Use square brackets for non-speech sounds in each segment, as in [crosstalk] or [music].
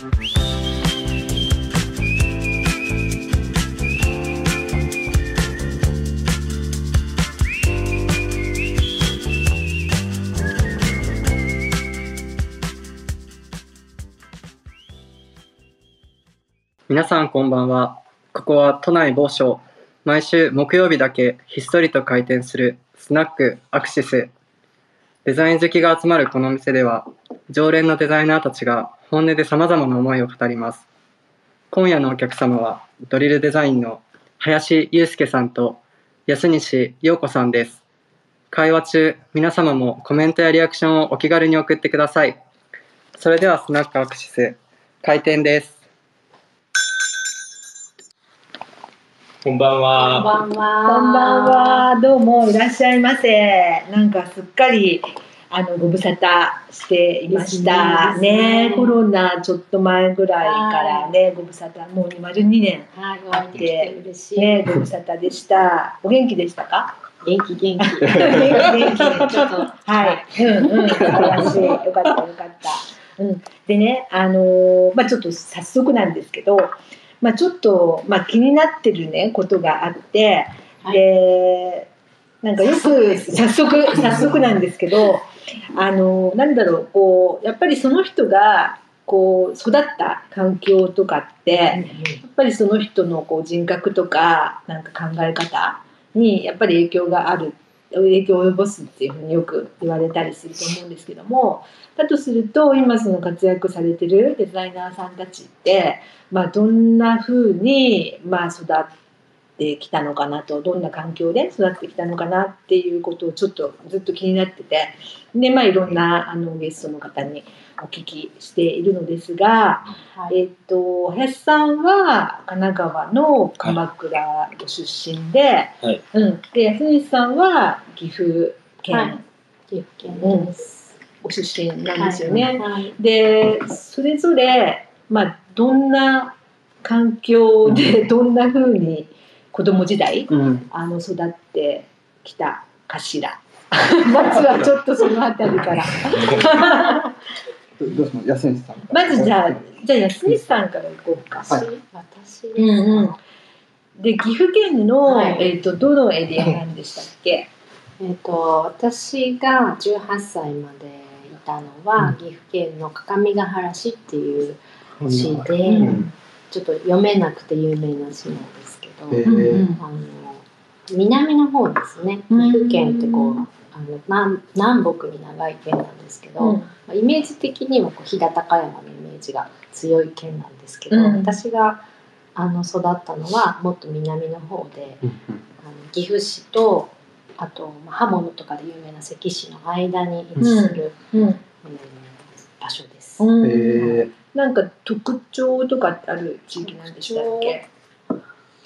皆さんこんばんは。ここは都内某所。毎週木曜日だけひっそりと開店するスナックアクシス。デザイン好きが集まるこの店では、常連のデザイナーたちが本音で様々な思いを語ります。今夜のお客様は、ドリルデザインの林祐介さんと安西陽子さんです。会話中、皆様もコメントやリアクションをお気軽に送ってください。それではスナックアクシス、開店です。こんばんこんは。ばんは。こんばんは、どうもいらっしゃいませ。なんかすっかりあのご無沙汰していましたねねコロナちょっと前ぐらいからね、ご無沙汰もう丸2年はい、お会いできて嬉しい。ねご無沙汰でした。[laughs] お元気でしたか？元気元気。元気元気。ちょっとはい。うんうん素晴らしい。よかったよかった。うん。でねあのーまあちょっと早速なんですけど。まあ、ちょっと、まあ、気になってるねことがあって、はいでなんかよく早速早速なんですけどあのなんだろうこうやっぱりその人がこう育った環境とかってやっぱりその人のこう人格とかなんか考え方にやっぱり影響がある影響を及ぼすっていうふうによく言われたりすると思うんですけどもだとすると今その活躍されてるデザイナーさんたちって、まあ、どんなふうにまあ育ってきたのかなとどんな環境で育ってきたのかなっていうことをちょっとずっと気になっててで、まあ、いろんなあのゲストの方にお聞きしているのですが、はい。えっと林さんは神奈川の鎌倉ご出身で,、はいうん、で安西さんは岐阜県、はい岐阜県です。ご出身なんですよね。はい。でそれぞれ、まあ、どんな環境でどんなふうに子供時代うん。あの育ってきたかしら。[laughs] まずはちょっとそのあたりから。ど [laughs] どうします？安西さんまずじゃあじゃあ安西さんからいこうか。私、私ですか。うんうん。で岐阜県の、はい。えー、とどのエリアなんでしたっけ、えっと、私が18歳までいたのは、岐阜県の各務原市っていう市で、うん。ちょっと読めなくて有名な市なんですけど、えうんうん。ーあの南の方ですね。岐うん。阜県ってこうあの南南北に長い県なんですけど、うん。まあイメージ的にはこう飛騨高山のイメージが強い県なんですけど、うん。私があの育ったのはもっと南の方であの岐阜市とあとまあ刃物とかで有名な関市の間に位置する、うん。うん。場所です。うん。えなんか特徴とかってある地域なんでしたっけ？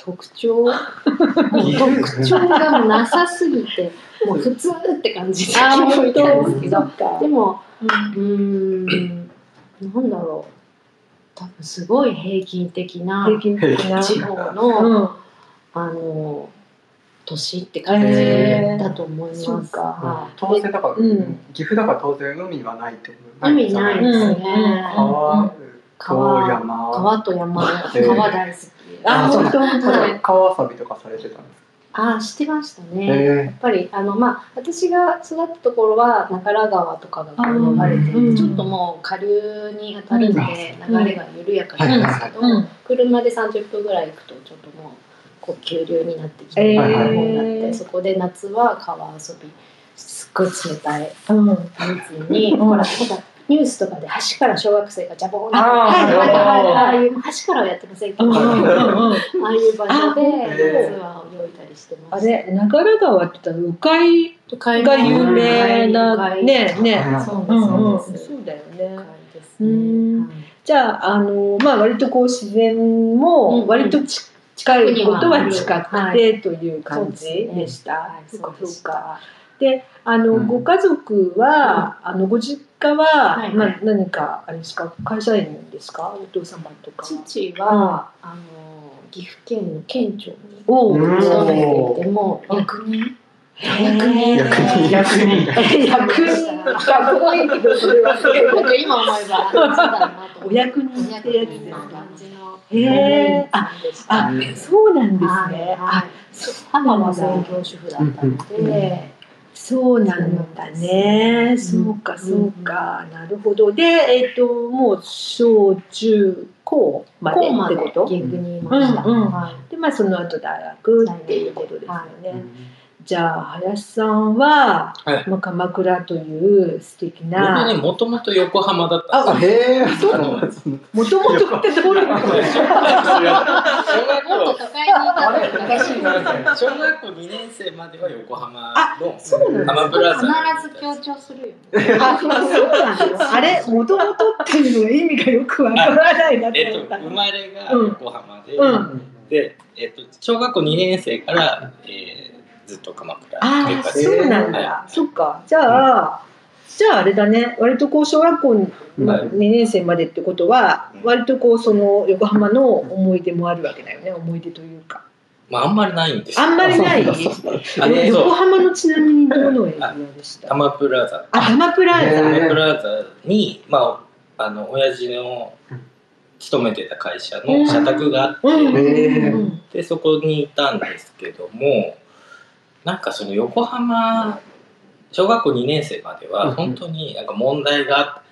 特徴？特徴がなさすぎてもう [laughs] 普通って感じで聞こえたんですけど。でもうん。なんだろう。多分すごい平均的な平均的な？地方の、うん。あの都市って感じだと思います。そうか。はい。当然だから、うん。岐阜だから当然海はないってこと海ないですね。川と川山。川と山、ー。川大好き。あそう本当はい川遊びとかされてたんですあ、してましたね。かやっえぱりあのまあ私が育ったところは中良川とかがこう流れてうん。ちょっともう下流に当たるんで流れが緩やかなんですけど、うん。車で30分ぐらい行くとちょっともうこう急流になってきて、えー方になってそこで夏は川遊びすっごい冷たいうん。水に、うんほらほらニュースとかで橋から小学生がジャボーンってあーはいはいはいあーああいう橋からはやってませんけど、うんうんうんああいう場所でえー夏は泳いだりしてまあした。れ長良川って言ったら鵜飼海が有名な海ねねそうです、うんうんそうです。そうだよ海ねですうんね。じゃああのまあ割とこう自然も割とち近いことは近くてという感じでした。はい、そううでしそうか。た。で、あの、うんご家族は、あのご実家は、はいな何かあれですか？会社員ですか？お父様とか。父は、あの岐阜県の県庁に勤めていてもう役人。役人。役人。役人。かっこいいけどそれはなんか今思えばそうだなお役人。ってやつですなかへえああうんそうなんですはいねはいあ母は専業主婦だったので、そうなんだね。そうか、そうか。なるほど。で、えっ、と、もう小中高までってこと？岐阜にいました。で、まあ、その後大学っていうことですよね。じゃあ、林さんは、はいまあ、鎌倉という素敵僕な。ね、もともと横浜だったあ、んですよ。へえ、そうなんですね。もともとってどういうこと。小学校小学校2年生までは横浜のそうなんだ浜プラザ必ず強調するよね。あ、そうなの。あれ、もともとっていうのが意味がよくわからないなってえっと思った。生まれが横浜で、うんで、えっと小学校2年生から、えーずっと鎌倉あそうなんだ。そっか。じゃあ、じゃああれだね。割とこう小学校のはい2年生までってことは、うん割とこうその横浜の思い出もあるわけだよね。思い出というか。まああんまりないんですよあんまりない？[laughs] 横浜のちなみにどのエリアでした？浜プラザあ、玉プラへザ。ー浜プラザにまああの親父の勤めてた会社の社宅があって、でそこにいたんですけどもなんかその横浜小学校2年生までうんは本当になんか問題が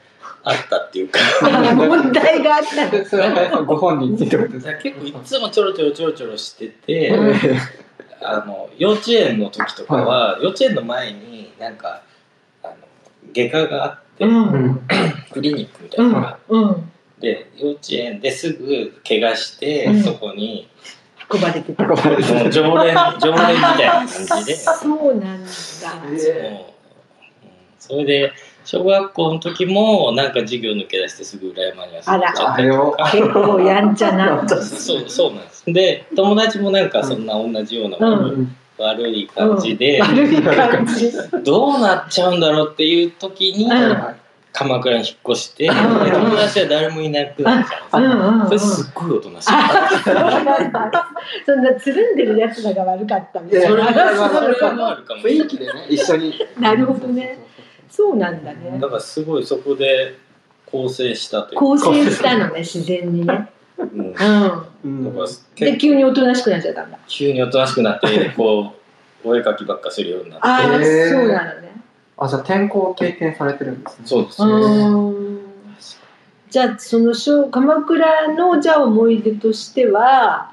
あったっていうか。[laughs] 問題があったんです [laughs] ご本人ってことですか。結構いつもちょろちょろちょろちょろしてて、うん。あの幼稚園の時とかは、幼稚園の前になんかあの外科があって、うん。[clears throat] クリニックみたいなのがあってうん。で幼稚園ですぐ怪我して、うん。そこに運ばれてた。運ばれてもう常連常連みたいな感じで。そうなんだ。それで小学校の時もなんか授業抜け出してすぐ裏山に遊びに行っちゃったりとか。結構やんちゃな。そうそうなんです。で友達もなんかそんな同じような、うん。悪い感じで、悪い感じ。どうなっちゃうんだろうっていう時に、うん鎌倉に引っ越して、友達は誰もいなくなっちゃうそれすっごいおとなしいあ、そんなつるんでるやつらが悪かったみたいなはそれはあるかも雰囲気でね、一緒に。なるほどね。そうなんだねだ。からすごいそこで構成したというか構成したのね、自然にね。うんで、急におとなしくなっちゃったんだ。急におとなしくなってこうお絵描きばっかするようになってああ、そうなのね。あ、じゃあ転校を経験されてるんですね。そうですうね、ん。じゃあ、その小鎌倉のじゃあ思い出としては。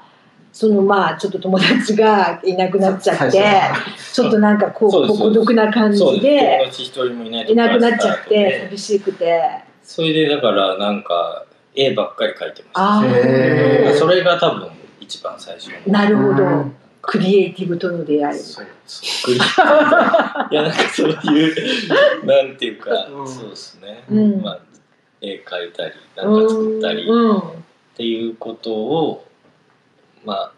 そのまあちょっと友達がいなくなっちゃって最ちょっとなんかこう孤独な感じで友達一人もいないといこなくなっちゃって寂しくてそれでだからなんか絵ばっかり描いてました。それが多分一番最初の。なるほど。うんクリエイティブとの出会い。そうそう [laughs] いやなんかそういうなんていうか、うん。そうですね、うん。まあ絵描いたりなんか作ったり。っうん。ていうことをまあ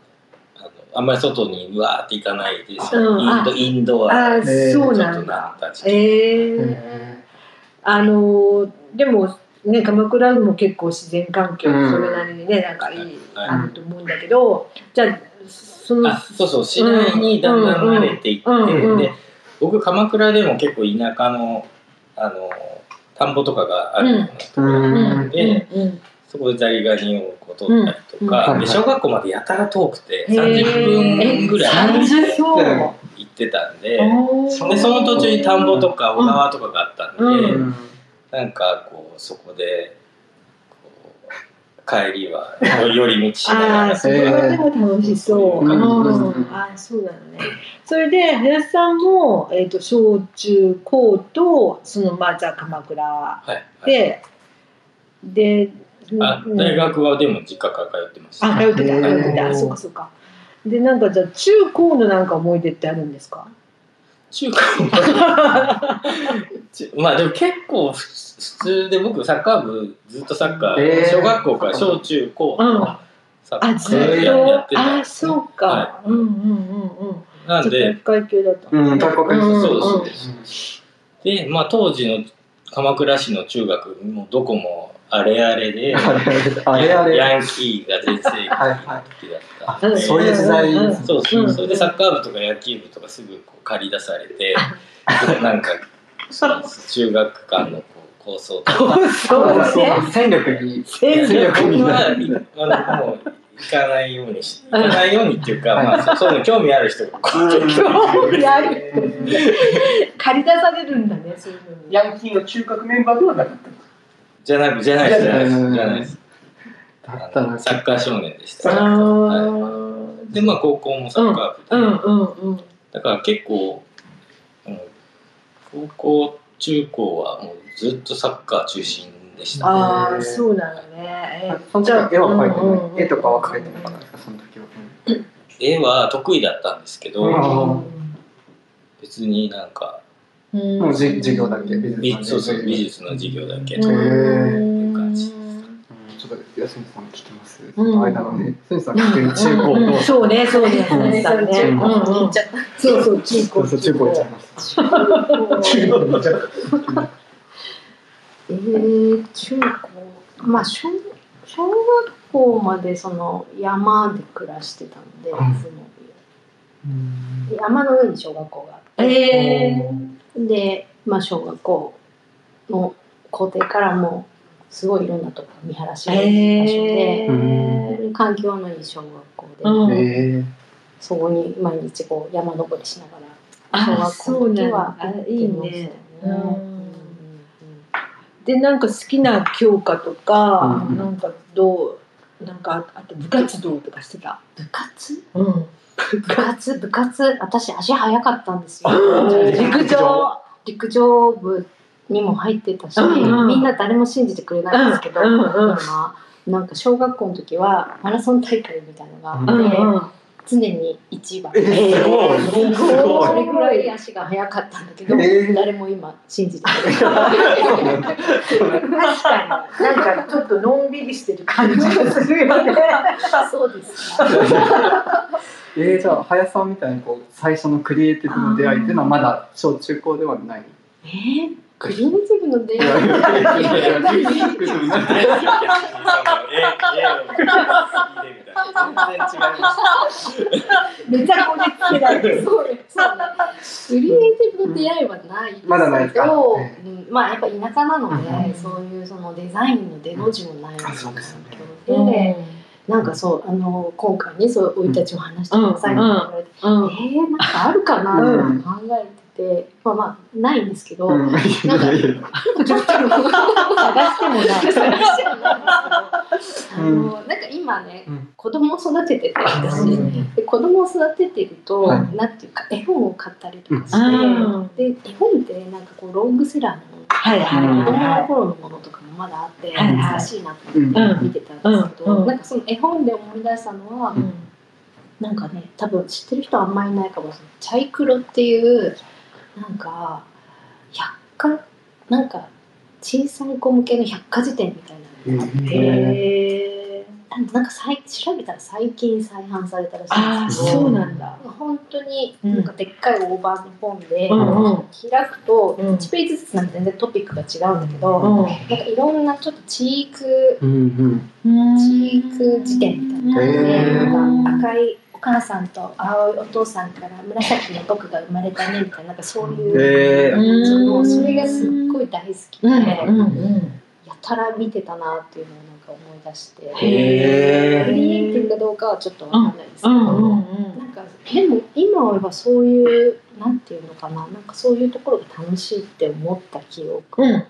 あのあんまり外にうわーって行かないですよ、うん。インドインドアちょっとなんだ。なった時。期えあのでもね鎌倉も結構自然環境うんそれなりにねなんかいいはい。あると思うんだけどじゃあそのあそうそう次第にだんだん慣れていって、うんうんうんで僕鎌倉でも結構田舎のあの田んぼとかがあるようなところうんうんでうん。そこでザリガニをこう取ったりとか、うん。で小学校までやたら遠くてへー。30分ぐらい行ってたんででその途中に田んぼとか小川とかがあったんで、なんかこうそこで帰りは寄り道しながらああそれはでも楽しそう。ああそうなのね。それで林さんもえっ、と小中高とそのまあじゃあ鎌倉はいはいで、で、あうん大学はでも実家から通ってましたあ通ってた通ってた。あそうかそうか。でなんかじゃあ中高のなんか思い出ってあるんですか？中高ちまあ [laughs] でも結構ふ普通で僕サッカー部ずっとサッカー、えー。小学校から小中高うん。サッカあずっーややってた。んですねそうか。はうんうんうんうん。い、なんでだった。うん、体育会系。うんそうです。でまあ当時の鎌倉市の中学もどこもあれあれで、あれあれヤンキーが全盛期の時だった。んで、そういう時代。うんそうそう、う。んそれでサッカー部とか野球部とかすぐこう借り出されて、なんか、中学間のこう構想とか、そうだね戦力に戦力にあのもう行かないようにし、行かないようにっていうか、まあ、そういうの興味ある人がこう、興味ある。[laughs] 借り出されるんだねそういうの。にヤンキーの中核メンバーではなかったじゃなく、じゃないです、じゃないです、うんじゃないです。だったらあのサッカー少年でした。あはい。ーで、まあ、高校もサッカー部で、うんうんうんだから結構、うん高校、中高はもうずっとサッカー中心でしたね。ああそうなのね。えその時は絵は描いてうんうんうん。ない絵とかは描いてなかったですかその時は。絵は得意だったんですけど、うん。別になんか、うんもうじ授業だけ美術美そうそう美術の授業だけ。へとか、うん感じうん。ちょっと安見さん聞きます？うん。間のね安見さん聞く中高そうねそうねそうね。そう中うん。高うん行っちゃったそうそう中高。そうそう中高。行っちゃいました中国にじゃえー、中高。まあ小小学校までその山で暮らしてたので、山の上に小学校があって、えで、まあ、小学校の校庭からもすごいいろんなとこ見晴らしがいい場所で、ー環境のいい小学校で、うん。えそこに毎日こう山登りしながらあ小学校の時は行ってましたね。でなんか好きな教科とか、うん。なんかどうなんかあと部活動とかしてた？部活？うん。部活部活。私足速かったんですよ。陸上。陸上。部にも入ってたし、うんうん。みんな誰も信じてくれないんですけど、うんうんなんか小学校の時はマラソン大会みたいなのがあって、うんうん。常に一番。えすごい。すすごい。それぐらい。足が速かったんだけど、えー誰も今信じてくれない。確かに。なんかちょっとのんびりしてる感じがするよね。[laughs] そうですか [laughs] えー、じゃあ林さんみたいにこう最初のクリエイティブの出会いっていうのはまだ小中高ではない？えー、クリエイティブの出会い？めちゃこじつけられてる。そうねそうねクリエイティブの出会いはないですけど、まだないですかうんまあやっぱ田舎なので、うんそういうそのデザインの出の字もないあそうですよ環境で、なんかそうあの今回ねそう生い立ちも話してくださいって言われて、うん。えー、なんかあるかなって考えてて、まあまあないんですけど、うん。いやいやいや探してもない。あのなんか今ね、うん。子供を育ててて私、うん。で子供を育ててると、はい。なんていうか絵本を買ったりとかして、うん。で絵本ってなんかこうロングセラーのはいはい子供のは頃のものとかもまだあってはいはい。懐かしいなと思って見てたんですけど、うん。うん。なんかその絵本で思い出したのは、い。なんかね多分知ってる人はあんまりいないかもしれない。チャイクロっていうなんか百科なんか小さい子向けの百科事典みたいなのがあって、へーなんか最調べたら最近再販されたらしいんですけどそうなんだ。本当にうん。なんかでっかい大判の本で、うんうん。開くとうん。1ページずつなんか全然トピックが違うんだけど、うん。なんかいろんなちょっとチークうんチーク辞典みたいな。ので、なんか赤いお母さんと青いお父さんから紫の僕が生まれたねみたいななんかそういうえー。感じのそれがすっごい大好きで、うんやうんたら見てたなっていうのをか思い出して、クリエイティブかどうかはちょっとわかんないですけど、うんうんうんなんかでも今思えばそういうなんていうのかな。なんかそういうところが楽しいって思った記憶うん。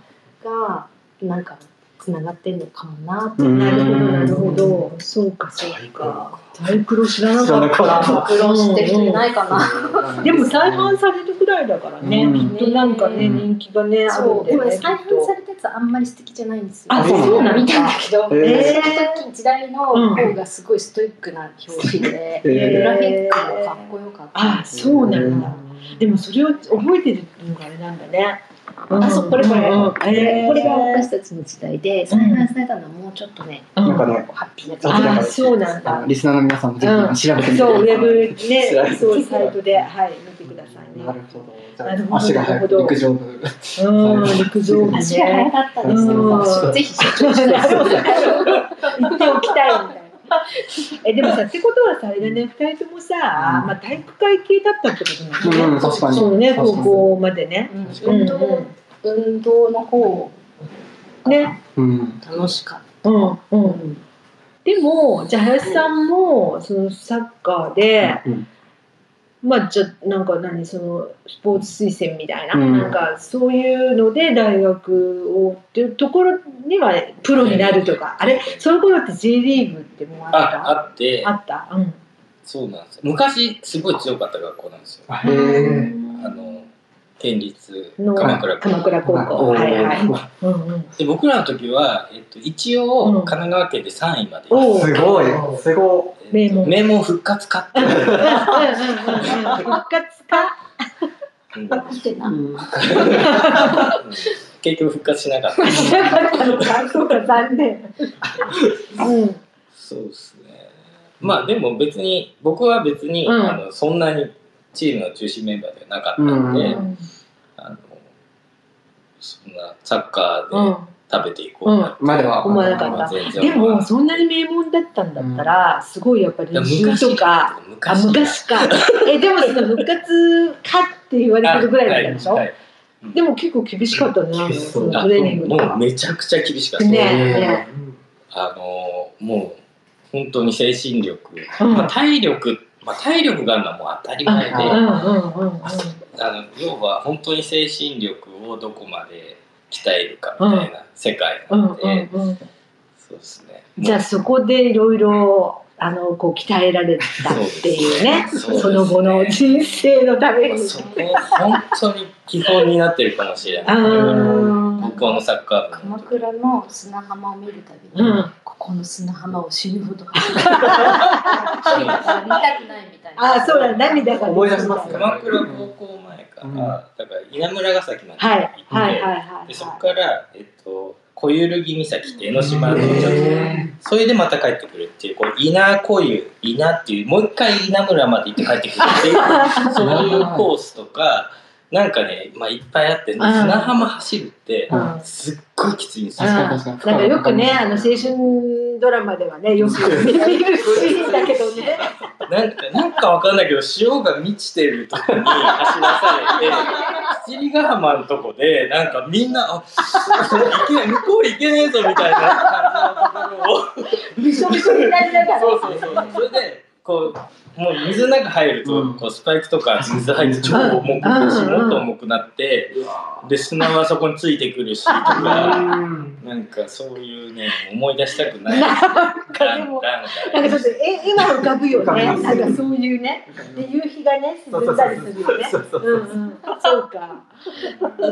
がなんかつながってるのかもなって、うんなるほどなるほど。そうかそうか。タイクロ知らなかった。苦労してる人いないかな。でも再販されるぐらいだからね、うんきっとなんかね、うん人気がね、あるそうでもねんだよね。再販されたやつはあんまり素敵じゃないんですよ。あそうなんだ見たんだけど、えその時時代の方がすごいストイックな表紙で、えーグラフィックもかっこよかった。あ、そうなんだ。でもそれを覚えてるのがあれなんだね。あ、そうこれこれ、うんうんこれこれがえー私たちの時代で再販されたのはもうちょっとね、うん。なんかねハッピーな時代。あ、そうなんだ。リスナーの皆さんもぜうん。ひ調べてみてくださいそう、ウェブねそう、サイトで、はい、見てくださいね。なるほど。たないるほど。足が速く陸上部。うん陸上部ね。足が速かったですうん。よぜひ社長してなるほど。[laughs] 言っておきたいみたいな。[laughs] えでもさってことはさあれだね二人ともさ、まあ、体育会系だったってことなのね、うん確かに。そうね高校までね。運動運動の方。ね。うん楽しかっうんうん、でもじゃあ林さんもそのサッカーで、うんまあじゃあなんか何そのスポーツ推薦みたいな、うん。なんかそういうので大学をっていうところにはプロになるとか、あれ？その頃って J リーグってもうあった？ああって。あった？うん。そうなんですよ。昔すごい強かった学校なんですよ。へえあの県立の鎌倉高校。鎌倉高校。はいはい、うんうん、で僕らの時は、えっと、一応、うん。神奈川県で3位まで。おうすごい。すごえっと名門。名門復活か復活か？うん。[laughs] 結局復活しなかった。残念。うん。そうですね。まあでも別に僕は別に、うん。あのそんなにチームの中心メンバーではなかったんで、うん。あのそんなサッカうん。ーで食べていこうなまでは。思わなかった。でもそんなに名門だったんだったら、すごいやっぱり練習とかあ昔昔か。えでもその復活かって言われてるぐらいだったでしょ、はい。はい。でも結構厳しかったねそのトレーニングともうかめちゃくちゃ厳しかった、ね。ねあのもう本当に精神力、うん。まあ、体力、まあ、体力があるのはもう当たり前で、あの要は本当に精神力をどこまで鍛えるかみたいな世界うなんので、そうですね。じゃあそこでいろいろあのこう鍛えられたっていうね。そうですね。その後の人生のために。まあ、そこ本当に基本になってるかもしれないあー高校のサッカー部。の鎌倉の砂浜を見るたびに、うん。ここの砂浜を死ぬほど走る。やりたくないみたいな。あそうだ涙が思い出します。か鎌倉高校前か。ら、うん。だから稲村ヶ崎まで行はい。って、はいはいはい。でそこから、えっと、小揺るぎ岬って江ノ島のちょっとへそれでまた帰ってくるっていうこう稲小湯稲っていうもう一回稲村まで行って帰ってくるっていう [laughs] そういうコースとかなんかね、まあ、いっぱいあって、ね、うん。砂浜走るってうん。すっごいきついんですよ。なんかよくねあの青春ドラマではねよく見るシーンだけどね。[laughs] なんかなんかわかんないけど潮が満ちてるとこに走らされて [laughs] 七里ヶ浜のとこでなんかみんなあいけない向こう行けねえぞみたいな感じのところを。びしょびしょになりながら。そうそうそう。それでこうもう水の中入ると、うん。こうスパイクとか水入って超重くし、うん。もっと重くなってで砂はそこについてくるしとか。なんかそういうね思い出したくない。なんかでもなんかちょっとえ今浮かぶよね。なんかそういうねで夕日がね沈んだりするよね。そうか。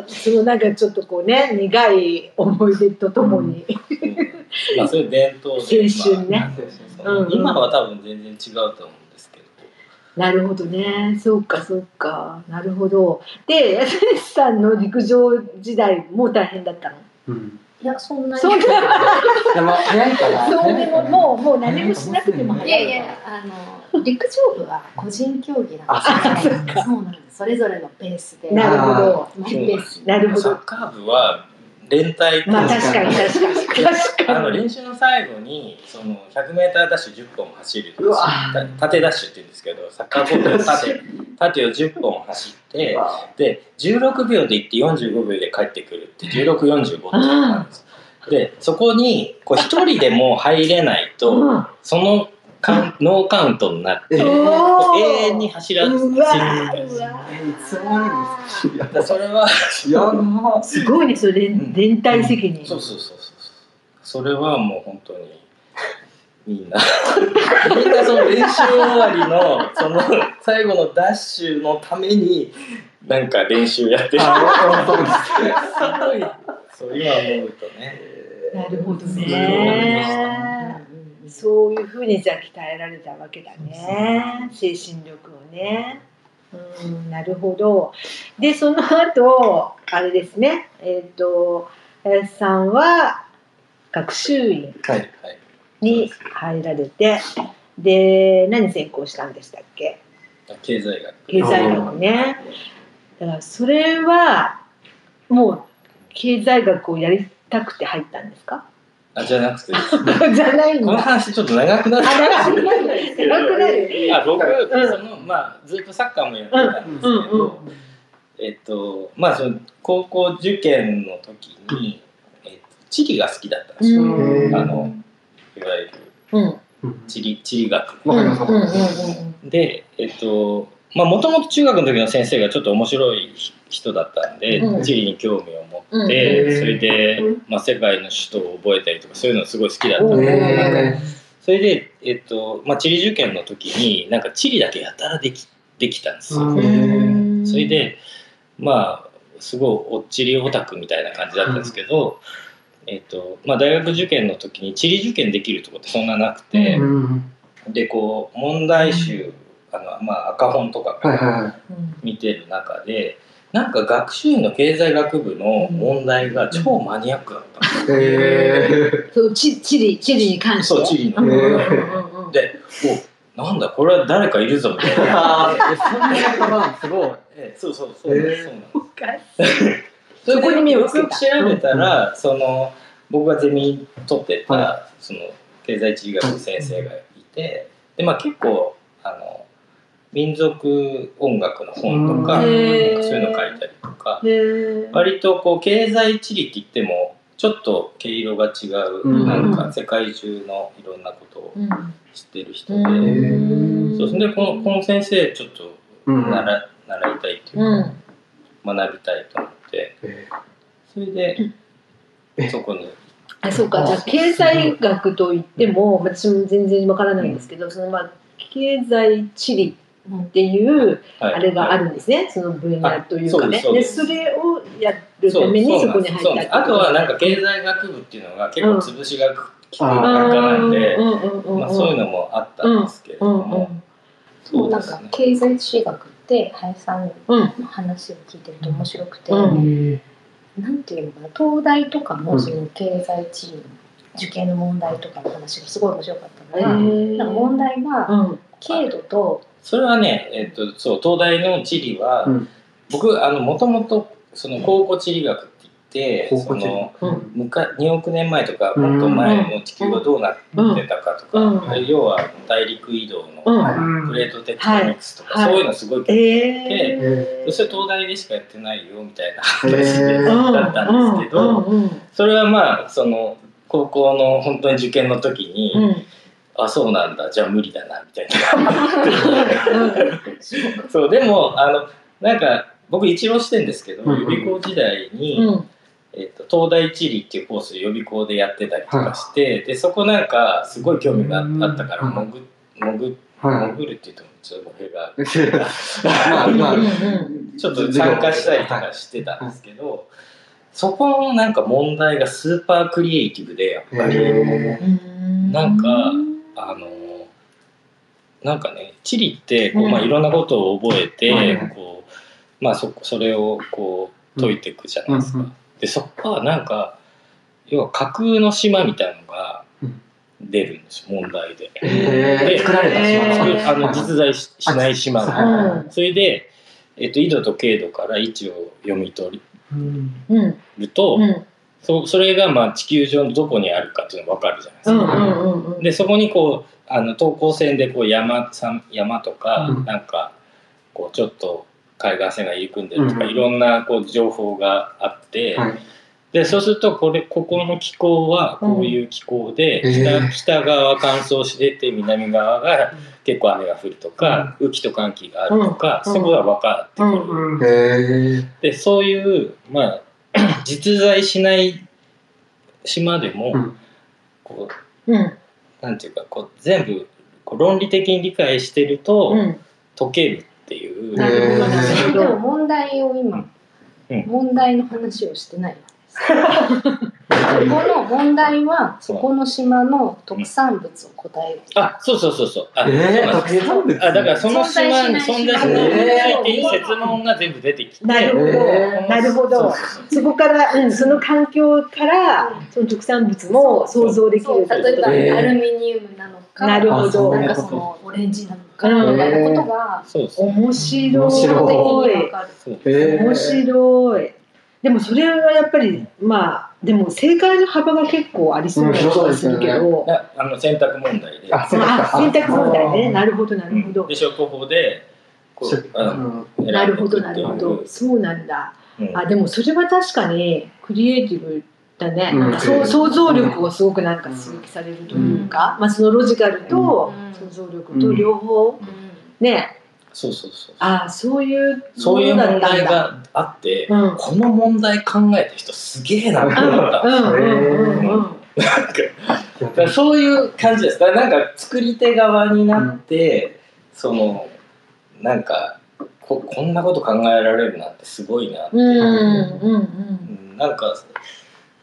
そのなんかちょっとこうね苦い思い出とともに、まあそういう伝統で [laughs] 青春ね。まあうんうん。今は多分全然違うと思うんですけど。なるほどね。そうかそうか。なるほど。で安西さんの陸上時代も大変だったの？うん。いやそんなに。そんなでも早いからそうでももうもう何もしなくてもい早いやいやあの陸上部は個人競技なんですよ。ねそうなんですそれぞれのペースで。なるほど。マイペースなるほど。サッカー部は連帯まあ確かに確かに。確あかにの練習の最後にその 100m ダッシュ10本走る。うわた縦ダッシュって言うんですけどサッカーコートの縦。[laughs] 縦を10本走ってで16秒で行って45秒で帰ってくるって1645っていうのがあるんです。でそこにこう1人でも入れないとうん。そのカウンノーカウントになってえおー。永遠に走らずうわ走ー。るんですうわえいつもあるんですかだからそれはいやなすごいねそれ連連帯責任。そうそうそうそう。そうそれはもう本当にみんな。みんなその練習終わりのその最後のダッシュのためになんか練習やってる。あそうですすごい。そう今思うとね。なるほどそうねそういうふうにじゃあ鍛えられたわけだね。精神力をね。うん。なるほど。でその後あれですね。えっ、と林さんは学習院に入られてで何専攻したんでしたっけ？経済学。経済学ね。だからそれはもう経済学をやりたくて入ったんですか？あじゃなくて。[laughs] じゃないんこのだ。話ちょっと長くなっあ、長くなる。長くなる。あ僕、うん。そのまあずっとサッカーもやってたんですけど、えっとまあその高校受験の時に、えっと、地理が好きだったんですよ、うん。あのいわゆるうん。地理地理学。でえっとまあもともと中学の時の先生がちょっと面白い人だったんで、うん。地理に興味を持うんって、うん。それで、まあ、世界の首都を覚えたりとかそういうのすごい好きだったんうん。で、へそれで、えっとまあ、地理受験の時になんか地理だけやたらできできたんですよ。うん。うんそれでまあすごいおっちりオタクみたいな感じだったんですけど、えっとまあ、大学受験の時に地理受験できるとこってそんななくて、うん。でこう問題集あの、まあ、赤本とかはいはいはい。見てる中でなんか学習院の経済学部の問題が超マニアックだった。んですよ。へそう地地理地理に関して？そう地理の。うんうんうんうん。でおなんだこれは誰かいるぞみたいな。[laughs] そんなすごい。えそうそうそう、そうなんです。おかしい。そそこに目をつけた。よく調べたら、その僕がゼミ取ってた、はその経済地理学の先生がいてで、まあ、結構あの民族音楽の本とか,、うん。へーなんかそういうの書いたりとか割とこう経済地理って言ってもちょっと毛色が違う、うん。なんか世界中のいろんなことをうん。知ってる人で、うん。そうそれでこのこの先生ちょっとうん。習,、習いたいっていううか、ん。学びたいと思ってえそれでえ。そこに。あそうか。じゃあ経済学といっても私も全然わからないんですけどそのまあ経済地理っていうはい。あれがあるんですね、その分野というかね。でそれをやるためにそこに入ったあとはなんか経済学部っていうのが結構潰しが効く学科なんで、そういうのもあったんですけれどうんうんも、そうなんか経済地理学って林さんのうん話を聞いてると面白くて、うんなんていうのかな東大とかうんのその経済地理の受験の問題とかの話がすごい面白かったへのが、ーなんか問題がうん軽度とそれはね、えっと、そう東大の地理は、うん。僕あのもともとその考古地理学って言ってそ考古地理。のうん。むか2億年前とかもっと前の地球がどうなってたかとか、うん。要は大陸移動うのん。プレートテクトニクスとか、はい。そういうのすごいええそれ東大でしかやってないよみたいな話 [laughs] だったんですけど、うん。うん。それはまあその高校の本当に受験の時に、うんあそうなんだ。じゃあ無理だなみたいな。そうでもあのなんか僕一浪してんですけど、うんうん。予備校時代に、うん。えっと、東大地理っていうコースで予備校でやってたりとかして、でそこなんかすごい興味があったからうん。潜潜は潜るって言ってもちょっと語弊がいまあまあ [laughs] ちょっと参加したりとかしてたんですけど、そこのなんか問題がスーパークリエイティブでやっぱり、なんかあのなんかね地理ってこう、うん。まあ、いろんなことを覚えて、うんこうまあ、そそれをこう解いていくじゃないですか。うんうんでそこはなんか要は架空の島みたいなのがうん。出るんですよ問題で。え作られた島。あの実在ししない島はが。うんそれで、えっと、緯度と経度から位置を読み取うん。うん。ると、うんそそれがまあ地球上のどこにあるかっていうのが分かるじゃないですうか。んうんうん。でそこにこうあの等高線でこう山山山とか、うん。なんかこうちょっと海岸線が入り組んでるとか、うんいろんなこう情報があって、はい。でそうするとこれここの気候はこういう気候で、うん。北北側は乾燥してて南側が結構雨が降るとか、雨季と寒気があるとか、うん。そこが分かってくる。でそういうまあ [clears throat] 実在しない島でも、うん。こううん。なんていうかこう全部こう論理的に理解してると、うん。解けるっていう、なるほど。問題を今、うん。問題の話をしてないあの問題はそこの島の特産物を答える。あ、そうそうそうそう。あ、えー、特産物？あだからその島に存在しないいっていう説問が全部出てきて、なるほど、えー。なるほど。そうそうそうそこから、うん、その環境からその特産物も想像できるそう。例えばえー。アルミニウムなのか、なるほど。なんかそのオレンジなのか。うん。みたいなことが面白い。面白いでもそれはやっぱりまあでも正解の幅が結構ありそうな気がするけど、なあの選択問題で、あ選択問題ね。なるほどなるほど。で消去法でこしう、うん。なるほどなるほど。そうなんだ。うん。あでもそれは確かにクリエイティブだね、そう想像力をすごくなんか刺激されるというか、まあ、そのロジカルとうん想像力と両方、ねそうそうそうあそういうそういう問題があって、うん。この問題考えた人すげえなって思った。うん。うんうんうん。だからそういう感じです。だからなんか作り手側になって、そのなんかここんなこと考えられるなんてすごいなって、うんうんうん。うんなんか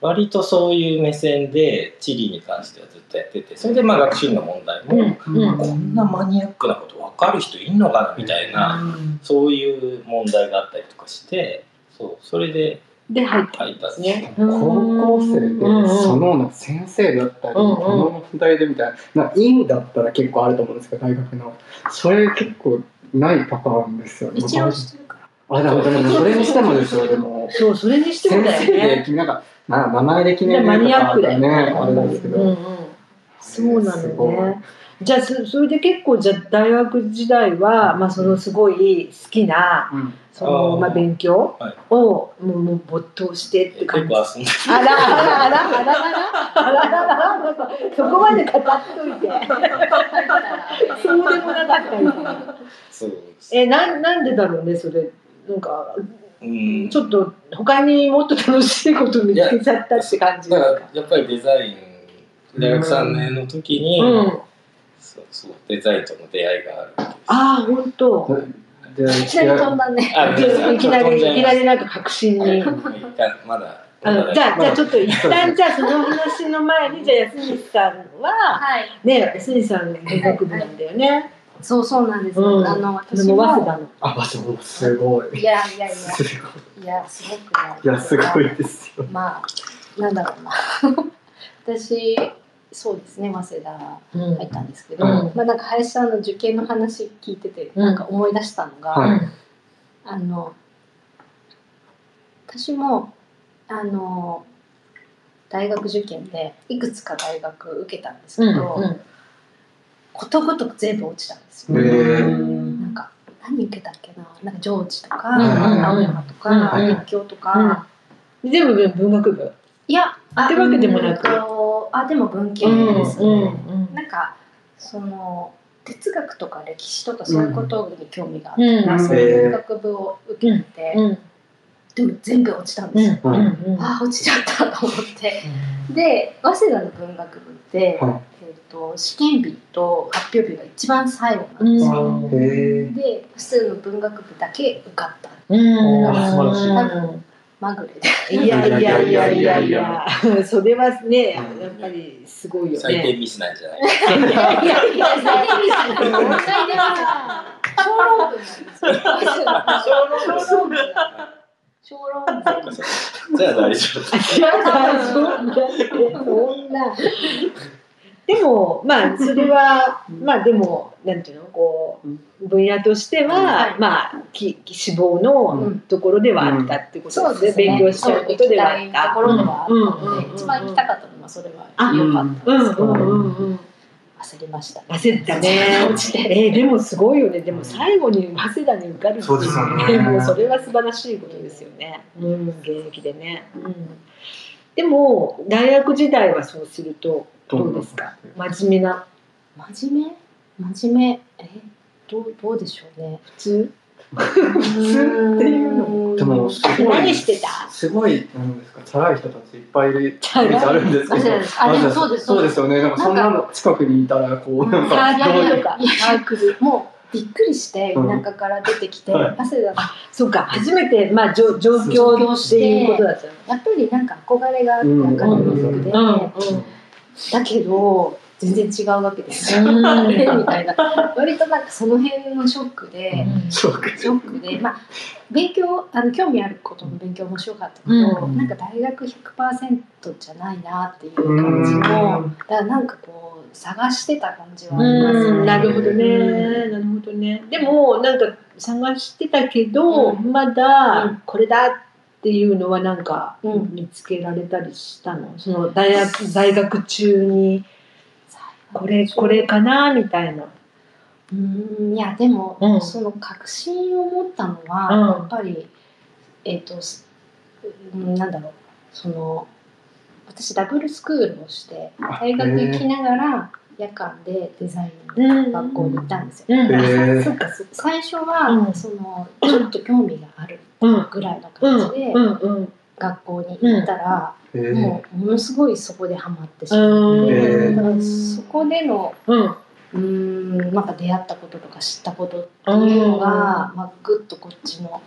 割とそういう目線で地理に関してはずっとやっててそれでまあ学習院の問題も、こんなマニアックなこと分かる人いんのかなみたいな、そういう問題があったりとかしてそうそれでで入ったんですね。高校生でその先生だったり、うんうんこの問題でみたいな、院だったら結構あると思うんですけど、大学の。それ結構ないパターンですよね。一応してるから。あ、でも、でも、それにしてもですよ、でも。そうそれにしても先生だよね。で君なんか、まあ、名前で決めるとか、ね、マニアックだよね。で。そうなのね。じゃあそれで結構じゃ大学時代は、まあ、そのすごい好きな、うん、そのまあ、勉強を、もうもう没頭してって感じ。あらあらあらあらあらあらあらそこまで語っといてそうでもなかったそうえなんなんでだろうねそれなんかうんちょっと他にもっと楽しいこと見つけちゃったって感じだかですか？らやっぱりデザイン大学3年の時に、うん。そうそうデザインとの出会いがあるああ本当。でいきなり飛んだね。あいきなりいきなりりなんか確信に。まだあのじゃあじゃあちょっと一旦じゃあその話の前にじゃあ安西さんははい。ね安西さん文学部なんだよね。そうそうなんです。うんあので私もも早稲田の。あ、まあ、すごい。いやいやいやすごい。いやすごくない。いや、すごいですよ。まあなんだろうな。[laughs] 私そうですね早稲田うん入ったんですけど、うんまあなんか林さんの受験の話聞いててうんなんか思い出したのが、はいあの私もあの大学受験でいくつか大学受けたんですけうんど、うんことごとく全部落ちたんですよ。なんか何受けたっけな？なんか上智とか、うん青山とか、うん立教とか、全部文学部？いやあってわけでもなく。あでも文系ですね、うんなんかその哲学とか歴史とかそういうことに興味があって、そういう文学部を受けてて、うんでも全部落ちたんですよ、うん。うん。ああ落ちちゃったと思って。で早稲田の文学部って、はえー、と試験日と発表日が一番最後なんですよ。で普通の文学部だけ受かった。うん。あ素晴らしい。まぐれで。いやいやいやいや。いや、それはね、やっぱりすごいよね。最低ミスなんじゃない？いやいやいやいや、最低ミス。の問題では小論文なんですよ。小論文小論文じゃあ大丈夫。いや大丈夫だってそんな。でも、まあ、それは、まあ、でも、なんていうの、こう、分野としては、はいまあ、き志望のところではあったってことそうですね。勉強したいことではあった。ところではあったので、うんうんうんうん。一番行きたかったのはそれはあ良かったうん。ん。ですけど、うん。うんうん。焦りましたね。焦ったね。落ちてえー、でもすごいよね。でも最後に早稲田に受かるってそうですよねもうそれは素晴らしいことですよね。うん、現役でね。うん。でも大学時代はそうするとどうですか？真面目な？真面目？真面目？え？どうどうでしょうね。普通？普通っていうのでも、すごい。何してた？すごい、なんですか、チャラい人たちいっぱいいるイメチャラいージあるんですけど。あでもそうですそうです。よね。なんかそんなの近くにいたら、こう、なんサか、ークルとかいやサークル。もうびっくりして田舎から出てきて、はい。汗がそうか初めてまあ上上京っていうことだったのやっぱりなんか憧れがあって赤の服で、だけど全然違うわけです。よ、みたいな割となんかその辺のショックで、そうか。ショック。でまあ勉強あの興味あることの勉強面白かったけど、うん。なんか大学100%じゃないなっていう感じの、だからなんかこう探してた感じはありますね。うん。なるほどね。なるほどね。でもなんか探してたけど、うん。まだこれだっていうのはなんかうん。見つけられたりしたの？その大学大学中にこれこれかなみたいな。うんいやでも、うん。その確信を持ったのは、うん。やっぱりえっ、とすうんなんだろうその私ダブルスクールをして大学行きながら夜間でデザインの学校に行ったんですよ。そっか。最初は、うん。そのちょっと興味があるうんぐらいのうん。感じでうん。うん学校に行ったら、えー。もうものすごいそこでハマってしまう。ん。って、へー。だからそこでのうん。うーんなんか出会ったこととか知ったことっていうのが、まあ、ぐっとこっちの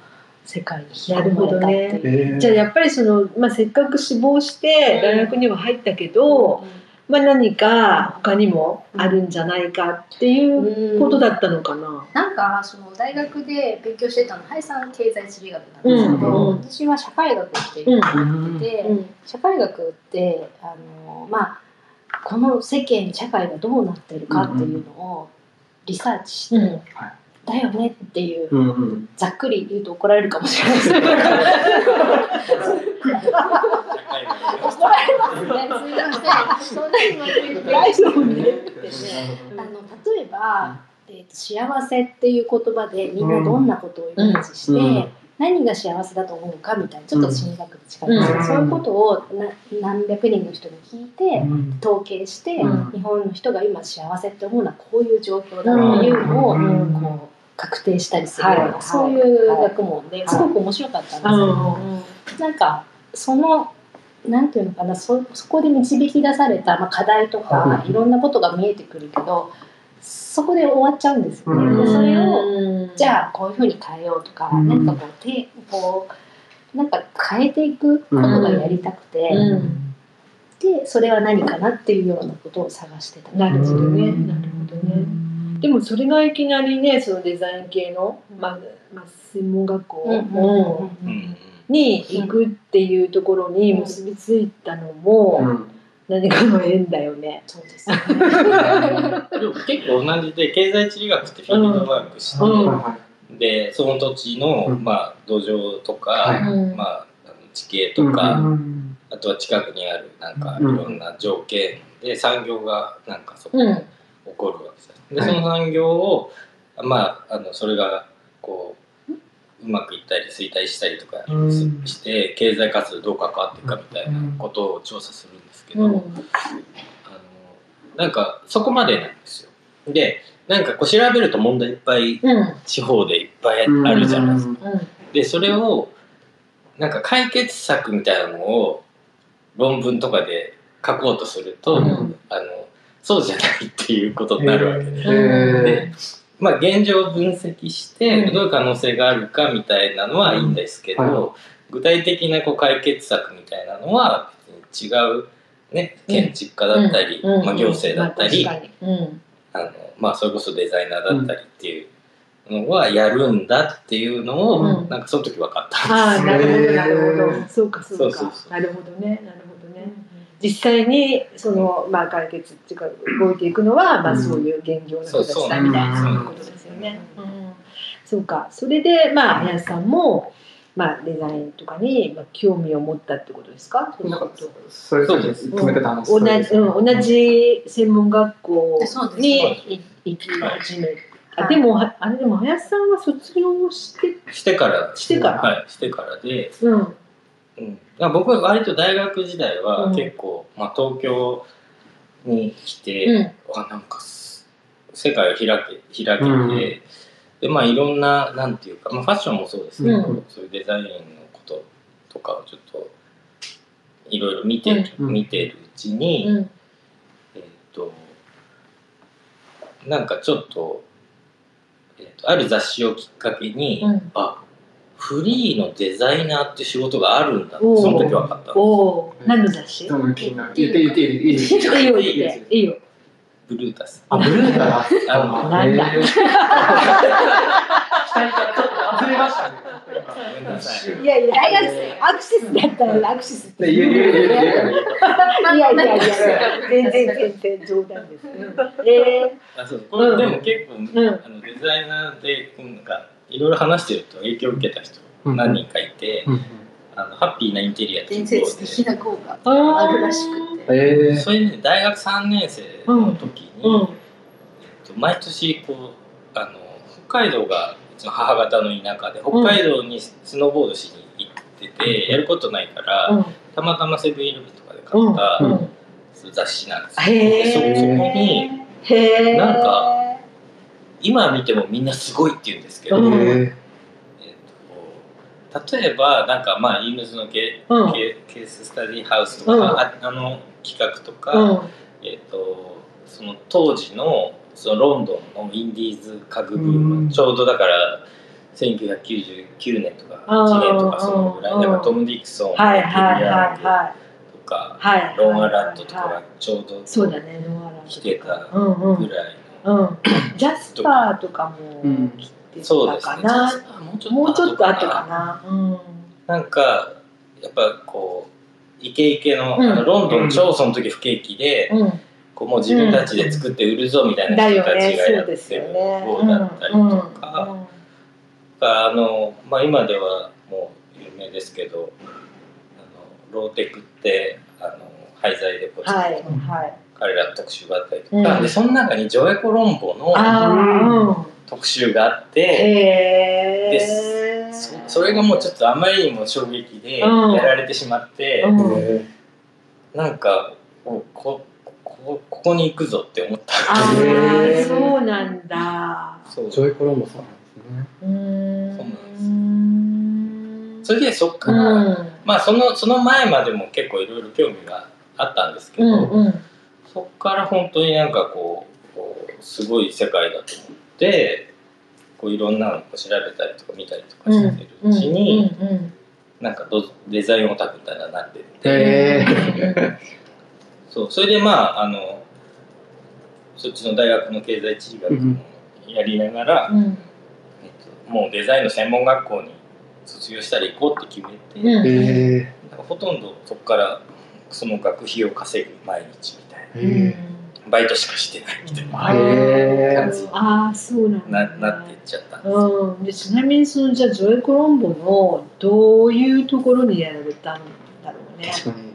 世界に広まれたっていう。えー。じゃあやっぱりその、まあ、せっかく志望して大学には入ったけど、まあ、何か他にもあるんじゃないかっていうことだったのかな。なんかその大学で勉強してたのは林さん経済地理学なんですけど、うんうん私は社会学っていうのをやってて、うん社会学ってあのまあこの世間社会がどうなってるかっていうのをリサーチして、うんだよねっていううんうんざっくり言うと怒られるかもしれないですけどすねすいません。そんなに言われると大丈夫ねでねあの例えば、えーと幸せっていう言葉でみんなどんなことをイメージして、うん。うん何が幸せだと思うかみたいなちょっと心理学に近いんですけど、うん。そういうことをな何百人の人に聞いて、統計して、うん。日本の人が今幸せって思うのはこういう状況だっていうのを、うん。こう確定したりするような、はい。そういう学問ですごく面白かったんですけど、なんかそのなんていうのかなそそこで導き出された、まあ、課題とかいろんなことが見えてくるけどそこで終わっちゃうんですよね。うん。でそれををじゃあこういうふうに変えようとか、うん。なんかこうてこうなんか変えていくことがやりたくて、うん。でそれは何かなっていうようなことを探してた。なるほどね。うん。なるほどね。でもそれがいきなりねそのデザイン系の、まあまあ、専門学校、うん。うん。うん。うんに行くっていうところに結びついたのもうん。何かの縁だよね。そうですね。結構同じで経済地理学ってフィールドワークして、うん。はでその土地の、うん。まあ、土壌とか、はい。うん。まあ、あの地形いとか、うん。あとは近くにあるなんかいうん。ろんな条件で産業がなんかそこでうん。起こるわけですよ。ではいその産業を、まあ、あのそれがこううまくいったり衰退したりとかうん。しして経済活動どう関わっていくかみたいなことを調査するんですけど、うん。あのなんかそこまでなんですよ。でなんかこう調べると問題いっぱいうん。地方でいっぱいあるじゃないですか。うん。でそれをなんか解決策みたいなのを論文とかで書こうとすると、うん。あのそうじゃないっていうことになるわけで。まあ、現状を分析してうん。どういう可能性があるかみたいなのはいいんですけど、うんは具体的なこう解決策みたいなのは違う、ね、建築家だったり、うん。まあ、行政だったり、うん。あのまあ、それこそデザイナーだったりっていうのはやるんだっていうのを、うん。なんかその時分かったああなるほどなるほへど [laughs] ーそうかそうか。なるほどねなるほど。ね実際にそのまあ解決っていうか動いていくのはまあうんそういう現状の人たちそうだみたいそうなことですよね。うん。そうか。それでまあ林さんもまあデザインとかにまあ興味を持ったってことですか？そうすなんかるとそうです。止めてた話。同じうん。同じ専門学校に行き始めあはい。でもはあれでも林さんは卒業してしてからしてから。はいしてからで、うん。うん、だから僕は割と大学時代はうん。結構、まあ、東京に来て、うん。あなんかす世界を開け開けて、うん。でまあいろんななんていうか、まあ、ファッションもそうですけど、うん。そういうデザインのこととかをちょっといろいろ見てる、うん。見てるうちに、うん。えっ、となんかちょっとえーとある雑誌をきっかけに、うん。あフリーのデザイナーって仕事があるんだその時分かったおおー何の雑誌？いいいいいいよいいよ。ブルータス。あ、ブルーだ。あのなんだ？へー。期待からちょっと外れましたね。い。い。やいや大学生アクセスだったらアクセスっていやいやいや全然全然冗談です。えあそう。これ、うんでも結構、ん。あのデザイナーでなんかいろいろ話してると影響を受けた人何人かいて、うん。あのハッピーなインテリアっていう伝号説的な効果ー、あるらしくて。えそれね大学3年生の時に、うん。えっと毎年こうあの北海道がうちの母方の田舎で北海道にスノーボードしに行ってて、やることないから、うん。たまたまセブンイレブンとかで買った、うん。うん。雑誌なんですよ。そそこえ。にへえ。なんか今見てもみんなすごいって言うんですけど、うん。えっと例えばなんかまあイームズのケ,、うん。ケケーススタディハウスとか、うん。ああの企画とか、うん。えっとその当時のそのロンドンのインディーズ家具ブーム、うん。ちょうどだから1999年とかあー1年とかそのぐらい、うん。だからトム・ディクソン、はいはいはい。ロン・アラットとかはいがちょうど。来てたぐらいの、うん。ジャスパーとかもうん来てたかな。もうちょっともうちょっと後かかな。うん。なんかやっぱこうイケイケの,、うんあのロンドン超その時不景気で、うん。こうもう自分たちで作って売るぞみたいなだ人たちがやってるね。方だったりとか、あのまあ、今ではもう有名ですけどあのローテクってあの廃材でこう、はいはい。彼らの特集があったりとか、うんでその中にジョエコロンボの。特集があって、へでえ。そそれがもうちょっとあまりにも衝撃でうんやられてしまって、うんえなんかおここここに行くぞって思ったあそうなんだ。そうジョイコロンボさんなんですね。そうなんですんそれでそっから、うん。まあそのその前までも結構いろいろ興味があったんですけど、うんうん。そっから本当になんかこうこうすごい世界だと思ってこういろんなのを調べたりとか見たりとかしてるうちに、うんうんなんかどデザインオタクみたいななってって、へそうそれでまああのそっちの大学の経済地理学もやりながら、うん。えっと、もうデザインの専門学校に卒業したら行こうって決めて、うん。えなんかほとんどそこからその学費を稼ぐ毎日みバイトしかしてないみたいな感じああそうなんだ、ななっていっちゃったんですよ。うん、でちなみにそのじゃあジョエ・コロンボのどういうところにやられたんだろうね。確かに。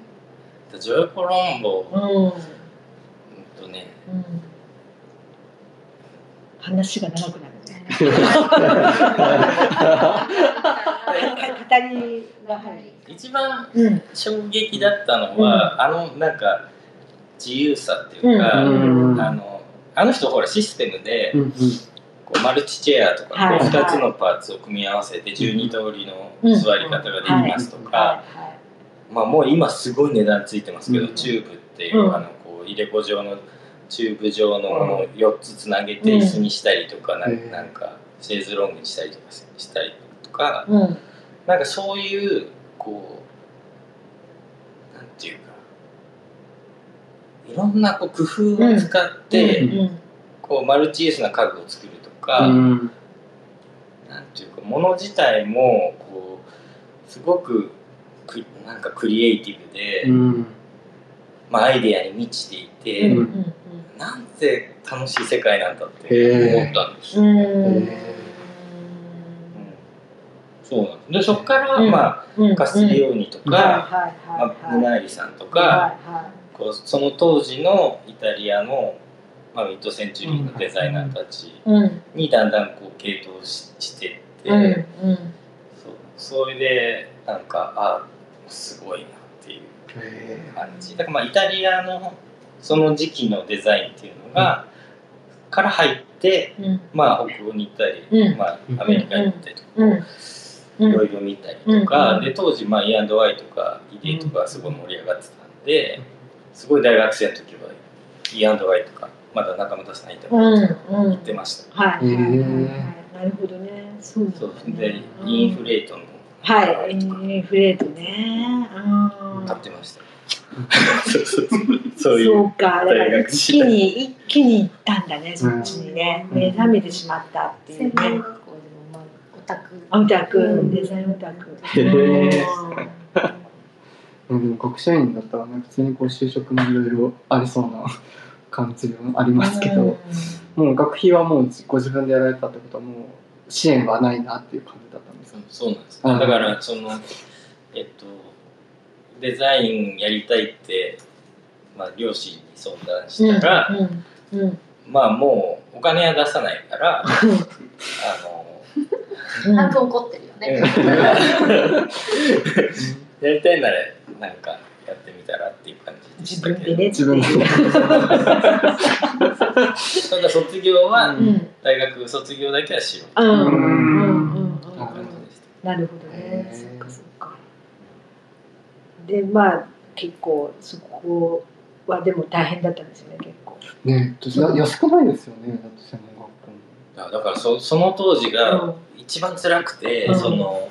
ジョイ・コロンボ、うん、うんとね、うん、話が長くなるね。[laughs] 語りが入る。一番うん。衝撃だったのは、あのなんか自由さっていうか、うんあのあの人ほらシステムで、うんうん。こうマルチチェアとか、はいこう2つのパーツを組み合わせて12通りの座り方ができますとか、まあ、もう今すごい値段ついてますけど、うんチューブっていう、うん。あのこう入れ子状のチューブ状のものを4つつなげて椅子にしたりとか、なうん。なんかシェーズロングにしたりとかしたりとか、うん。なんかそういうこうなんていうかいろんなこう工夫を使って、うん。こうマルチユースな家具を作るとか、うんなんていうかもの自体もこうすごくくなんかクリエイティブで、うん。まあ、アイデアに満ちていて、うん。うんなんて楽しい世界なんだって思ったんですそうなんです。でそこから、うん。まあ、うん。カスティリオーニとか、はいはいまあ、ムはい。はいナーリさんとか、はいはこうその当時のイタリアの、まあ、ミッドセンチュリーのデザイナーたちにだんだんこう系統ししてって、うんうん。そうそれでなんかあすごいなっていうへ感じ。だからまあイタリアのその時期のデザインっていうのが、から入って、うん。まあ、北欧に行ったり、うん。まあ、アメリカに行ったりとか、うん。うん。いろいろ見たりとか、うん。で当時、まあ、イアンドワイとかイデイとかすごい盛り上がってたんで、すごい大学生の時はイアンドワイとかまだ仲間たちないとうんうん。言ってました、はい、はいはいはい。へー。なるほどね。そうなんだそうね。でインフレートのはい。インフレートね。うん。買ってました。[laughs] そうそうそう。そういそううかだから大学一時代気に一気に行ったんだねそっちにね、うん目覚めてしまったっていうね。専門学校でもまあオタク。オタク、うんデザインオタク。へーうん。うん、学者院だったらね普通にこう就職もいろいろありそうな [laughs] 感じもありますけど、もう学費はもうご自分でやられたってことはもう支援はないなっていう感じだったんですか？そうなんです、うん。だからそのえっとデザインやりたいって、まあ、両親に相談したら、うん。うん。まあもうお金は出さないから [laughs] あの怒ってるよね。[laughs] やりたいならなんかやってみたらっていう感じでしたけど。自分でね。自分でただ卒業はうん。うん大学卒業だけはしよう。うん。うん。うん。うん。ってうん。感じでしたなるほどね。そっかそっか。でまあ結構そこはでも大変だったんですよね結構。ねや安くないですよねだって専門学校。あだからそその当時うん。が一番辛くて、うん。その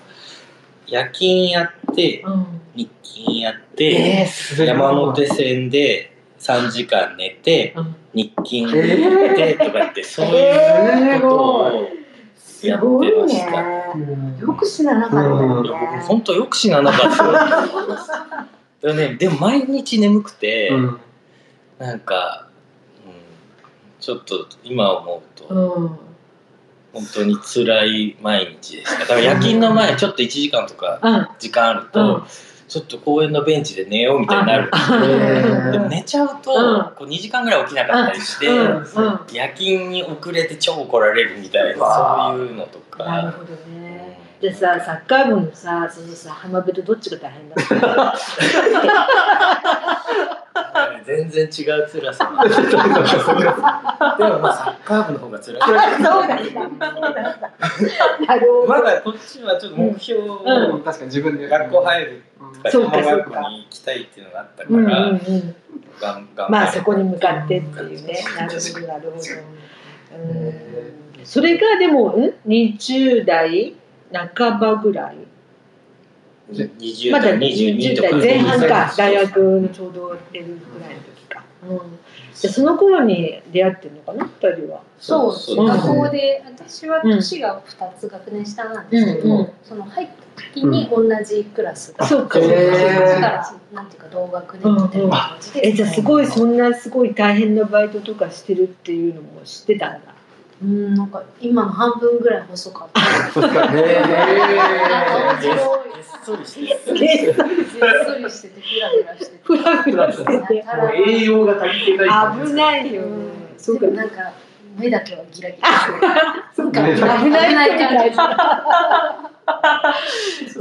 夜勤やってうん。日勤やって、えー、山手線で3時間寝てうん。日勤行ってとかってそういうことをすやってました。ねうんよく知らなかった僕ね本当よく死ななかったでねでも毎日眠くて、うん。なんか、うん、ちょっと今思うと、うん本当に辛い毎日でした。だから夜勤の前ちょっと1時間とかうん。時間あると、うん。ちょっと公園のベンチで寝ようみたいになる。うん。でも寝ちゃうと、うん。こう2時間ぐらい起きなかったりして、夜勤に遅れて超怒られるみたいなそういうのとか。なるほどねでさサッカー部のさそのさ浜辺とどっちが大変だった？[laughs] 全然違う辛さ [laughs] でもまあサッカー部の方が辛い。そうなんまだこっちはちょっと目標を、うん。確かに自分で学校入る。とかそうか。専門学校に行きたいっていうのがあったから、うんうんうん。まあそこに向かってっていうね。なるほどなるほど。うん。それがでもん？20代半ばぐらい。20まだ代22 20とか代前半か大学のちょうど出るぐらいの時か、うん、でその頃に出会ってるのかな二人は？そう学校で私は年が2つ学年下なんですけど、うん。うんその入った時に同じクラスが、そうか。だからなんていうか同学年みたいな感じで、えじゃあすごいそんなすごい大変なバイトとかしてるっていうのも知ってたんだうんなんか今の半分ぐらい細かった。へ [laughs] なんかげっ面そりしてる白いげっそりしててフラフラしててフラフラしてて栄養が足りてない危ないよそうかなんか目だけはギラギラしてるそうかね危ないって感じ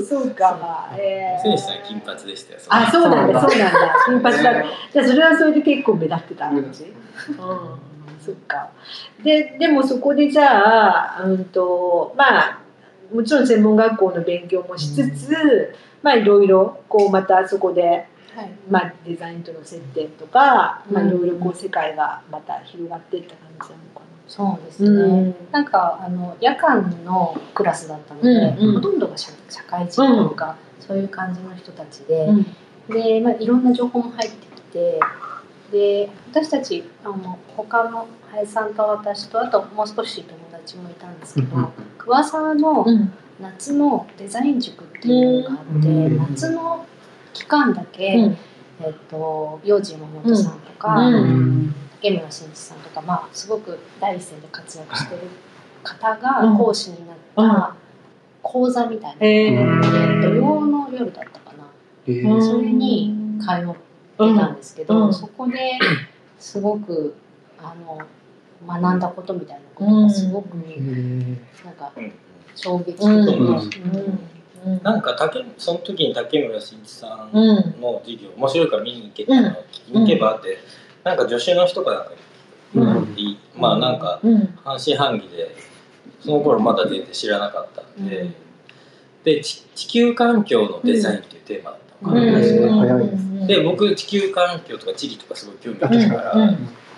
そうかえー。選手さん金髪でしたよあそうなんだそうそうなんだ金髪だねじゃあそれはそれで結構目立ってた感じうんそっか。ででもそこでじゃあうんとまあもちろん専門学校の勉強もしつつ、まあいろいろこうまたそこで、はい。まあ、デザインとの接点とか、まあ、うんいろいろこう世界がまた広がっていった感じなのかそうですな。ね、なんかあの夜間のクラスだったので、うんうん。ほとんどが社社会人とか、そういう感じの人たちで、うん。で、まあ、いろんな情報も入ってきてで私たちあの他の林さんと私とあともう少し友達もいたんですけど、桑沢のうん。夏のデザイン塾っていうのがあって、うん。夏の期間だけ、うん。えっと幼児山本さんとか、うん。うん。竹村真一さんとか、まあ、すごく第一線で活躍してる方が講師になった講座みたいな、ええうんー。土曜の夜だったかな、えー。それに通ってたん。ですけど、うん。そこですごくあの学んだことみたいなことがすごく、え。ーなんかうん衝撃的で、うん。うん。うん。なんか竹その時に竹村真一さんうん。の授業面白いから見に行けたの聞きに行けばって、なんか助手の人かなんかうん。に、まあなんかうん。半信半疑でその頃まだ全然知らなかったんで、でち地球環境のデザインっていうテーマ早い。ですで僕地球環境とか地理とかすごい興味あったから、うん。面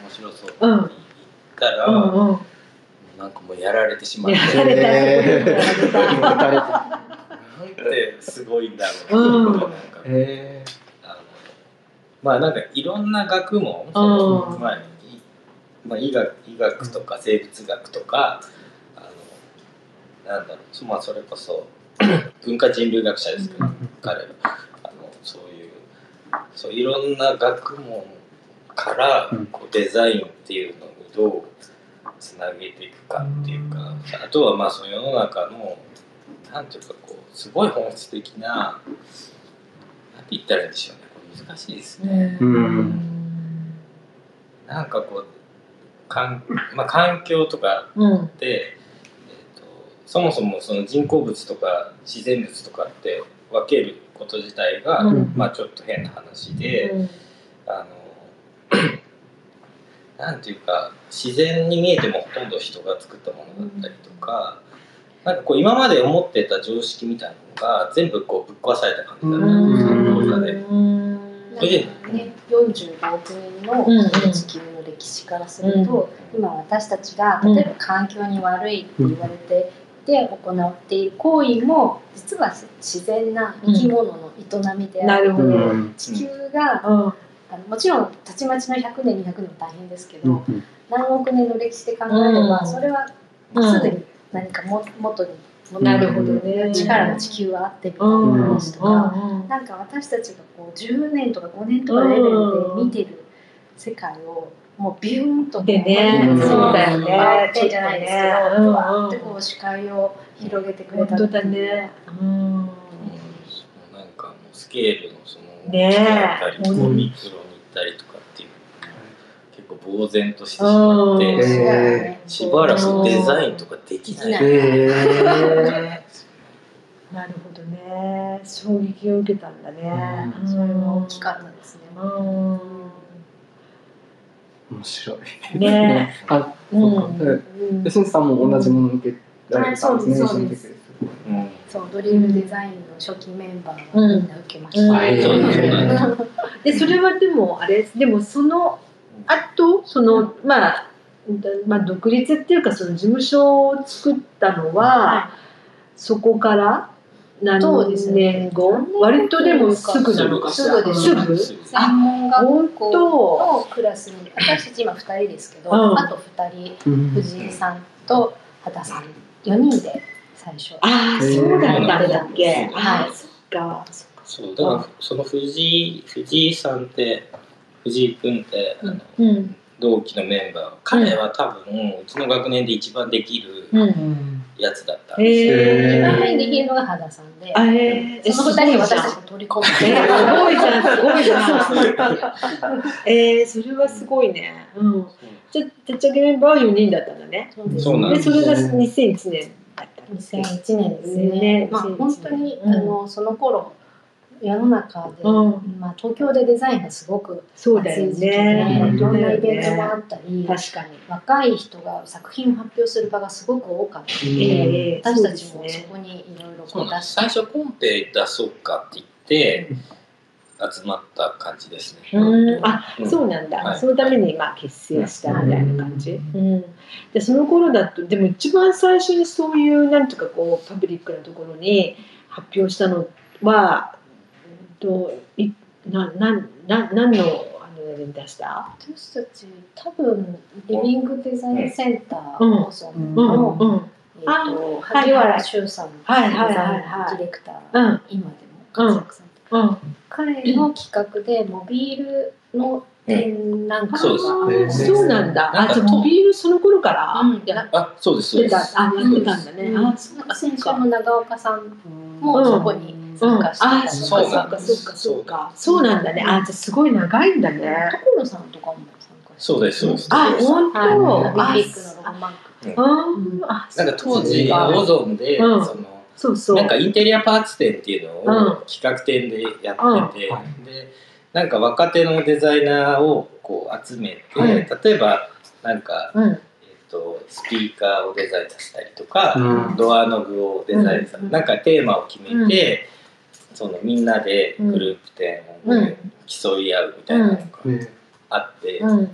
白そうってったら、うん。うんなんかもうやられてしまって。やられた。へーやられたなんてすごいんだろううんなんかへあのまあなんかいろんな学問、そのまあいまあ、医学医学とか生物学とかあのなんだろうまあそれこそ [clears throat] 文化人類学者ですけど、彼はそういうそういろんな学問からうん。こうデザインっていうのをどうつなげていくかっていうかあとはまあその世の中のなんていうかこうすごい本質的ななんて言ったらいいんでしょうね。これ難しいですね。うん。なんかこうかん、まあ、環境とかうん。って、えー、とそもそもその人工物とか自然物とかって分けること自体が、うん。まあ、ちょっと変な話で、うん。あの [clears throat] なんていうか自然に見えてもほとんど人が作ったものだったりとか、なんかこう今まで思ってた常識みたいなのが全部こうぶっ壊された感じだったん。ですよ、ね、45億年のうんうん。地球の歴史からすると、今私たちが例えば環境に悪いって言われてで行っている行為も実は自然な生き物の営みである、なるほど。ーうん地球がうんあのもちろんたちまちの100年200年も大変ですけど、うん何億年の歴史で考えれば、それはすでに何かも元に戻なるほどね。力の地球はあってみたいな話とか、うんなんか私たちがこう10年とか5年とかレベルで見てる世界をもうビューンとでねうんそうだよね。バーってじゃないですけど、うんうん。バーってこう視界を広げてくれた本当だね。うん。うんなんかもうスケールのそのねえミクロに行ったりとかっていう結構呆然としてしまっうん。て、へしばらくデザインとかできない。なるほどね。衝撃を受けたんだね。うん。それは大きかったですね。うん面白い。ね [laughs] あ、うんそうか。で、しんさんも同じものを受けられたんですね。はいそうですそうドリームデザインの初期メンバーはみんな受けました。[laughs] ですでそれはでもあれでもその後そのまあまあ独立っていうかその事務所を作ったのは、はそこから何そうですね。年後、割とでもすぐなのかしらすぐですすぐ専門学校本のクラスに私たち今2人ですけど、うん。あと2人うん藤井さんと畑さん4人で最初。ああそうだったんだっけ、はいああそっかそっか。そうだからその藤井藤井さんって藤井君ってあのうん。同期のメンバー。彼は多分うちの学年で一番できるうんやつだったんです。えにできるのが畑さんで、あえー、その2人を私たち取り込んごいじゃんえーすごいじゃんすごいじゃん。でえー、それはすごいね。うん。じゃ立ち上げメンバーは4人だったんだね。そうなんですでそれが2001年だった。んですね2001年ですね。ねまあ2001本当に、うん。あのその頃世の中で、うん。まあ東京でデザインがすごく熱い時期で、ねいろんなイベントもあったり、確かに。若い人が作品を発表する場がすごく多かったので、ええ私たちもそこにいろいろ出して。最初コンペ出そうかって言って集まった感じですね。うん。あうん。そうなんだ、はい。そのためにまあ結成したみたいな感じ、うん。でその頃だとでも一番最初にそういうなんとかこうパブリックなところに発表したのはうんといななな何のあので出した？私たち多分リビングデザインセンターうん。放送うんの、うん。えー、とはい萩原修さんデザインはいはいはい。はいディレクター、うん。今でも活躍されてうん。彼の企画でモビールの展覧会。そうそうなんだ。あじゃあモビールその頃から？うん。やあ。そうですそうです。た。あやってたんだね、うん。あ先週の長岡さんもうん。そこに参加してあ、とそっかか、そっか。そっかそっか。そうなんだね。あ、じゃあすごい長いんだね。所さんとかも参加してそうですそうです。あ、本当？はい、あビビックのロゴマーク。あ、あ、なんか当時オゾンで、うん。そのそうそう。なんかインテリアパーツ展っていうのうん。を企画展でやってて、でなんか若手のデザイナーをこう集めて、はい。例えばなんか、うん。えっとスピーカーをデザインさせたりとか、うん。ドアノブをデザインさ、うん。なんかテーマを決めて、そのみんなでグループ展をうん。競い合うみたいなのがねあって、うん。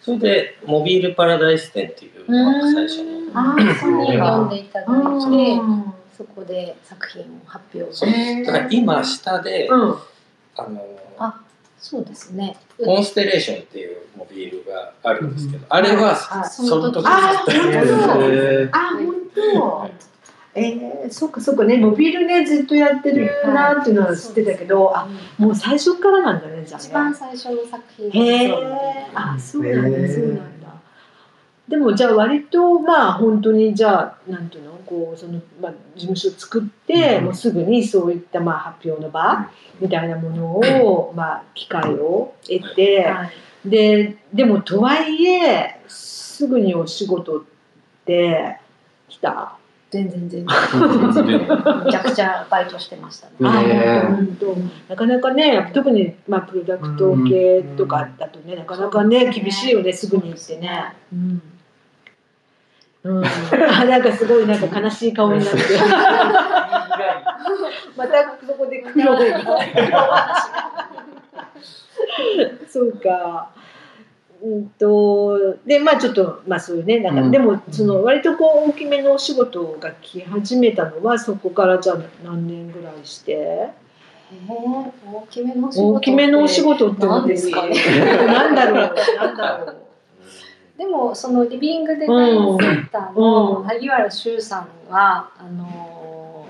それでモビールパラダイス展っていうのが最初に読んでいただいて、うん。そこで作品を発表。だから今下で、うん。あのあそうですね。コンステレーションっていうモビールがあるんですけど、あれはあその時にあー作った本当。へあ本当。えー、そっかそっかねモビールねずっとやってるなっていうのは知ってたけど、あもう最初からなんだねじゃあね。一番最初の作品へえあそうなんだへー。そうなんだでもじゃあ割とまあ本当にじゃあなんていうのこうその、まあ、事務所作って、うん。もうすぐにそういったまあ発表の場みたいなものを、まあ機会を得て、はい。ででもとはいえすぐにお仕事って来た。全然全然。めちゃくちゃバイトしてましたね。本当なかなかね特に、まあ、プロダクト系とかだとね、なかなかね。厳しいよねすぐに行ってね。うんうん、[laughs] あなんかすごいなんか悲しい顔になって [laughs] またそこで苦労が。そうか。うんとでまあちょっとまあそういうねなんか、うん。でもその割とこう大きめのお仕事が来始めたのはそこからじゃあ何年ぐらいして？大きめのお仕事大きめのお仕事って何ですかね。なんだろうなんだろうでもそのリビングデザインセンターうのん。萩原修さんはあの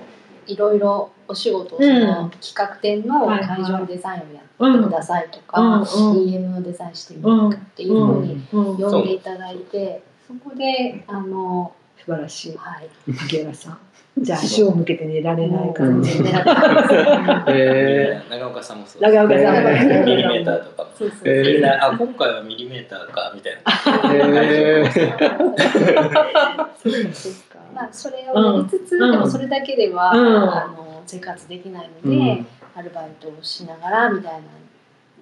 いろいろお仕事をそうん。の企画展の会場デザインをやうんってくださいとか、うんうん。DM のデザインしてみるかっていうふうにうん呼んでいただいて、そこであの、素晴らしい。はい、萩原さんじゃあ足を向けて寝られないからうん全然狙ってます。え [laughs] 長岡さんもそう長岡さんえミリメー。ターとかもそう。そうえーみんなあ今回はミリメーターかみたいな。へー。そうかまあそれをやりつつ、うん。でもそれだけでは、うん。あの生活できないので、アルバイトをしながらみたいな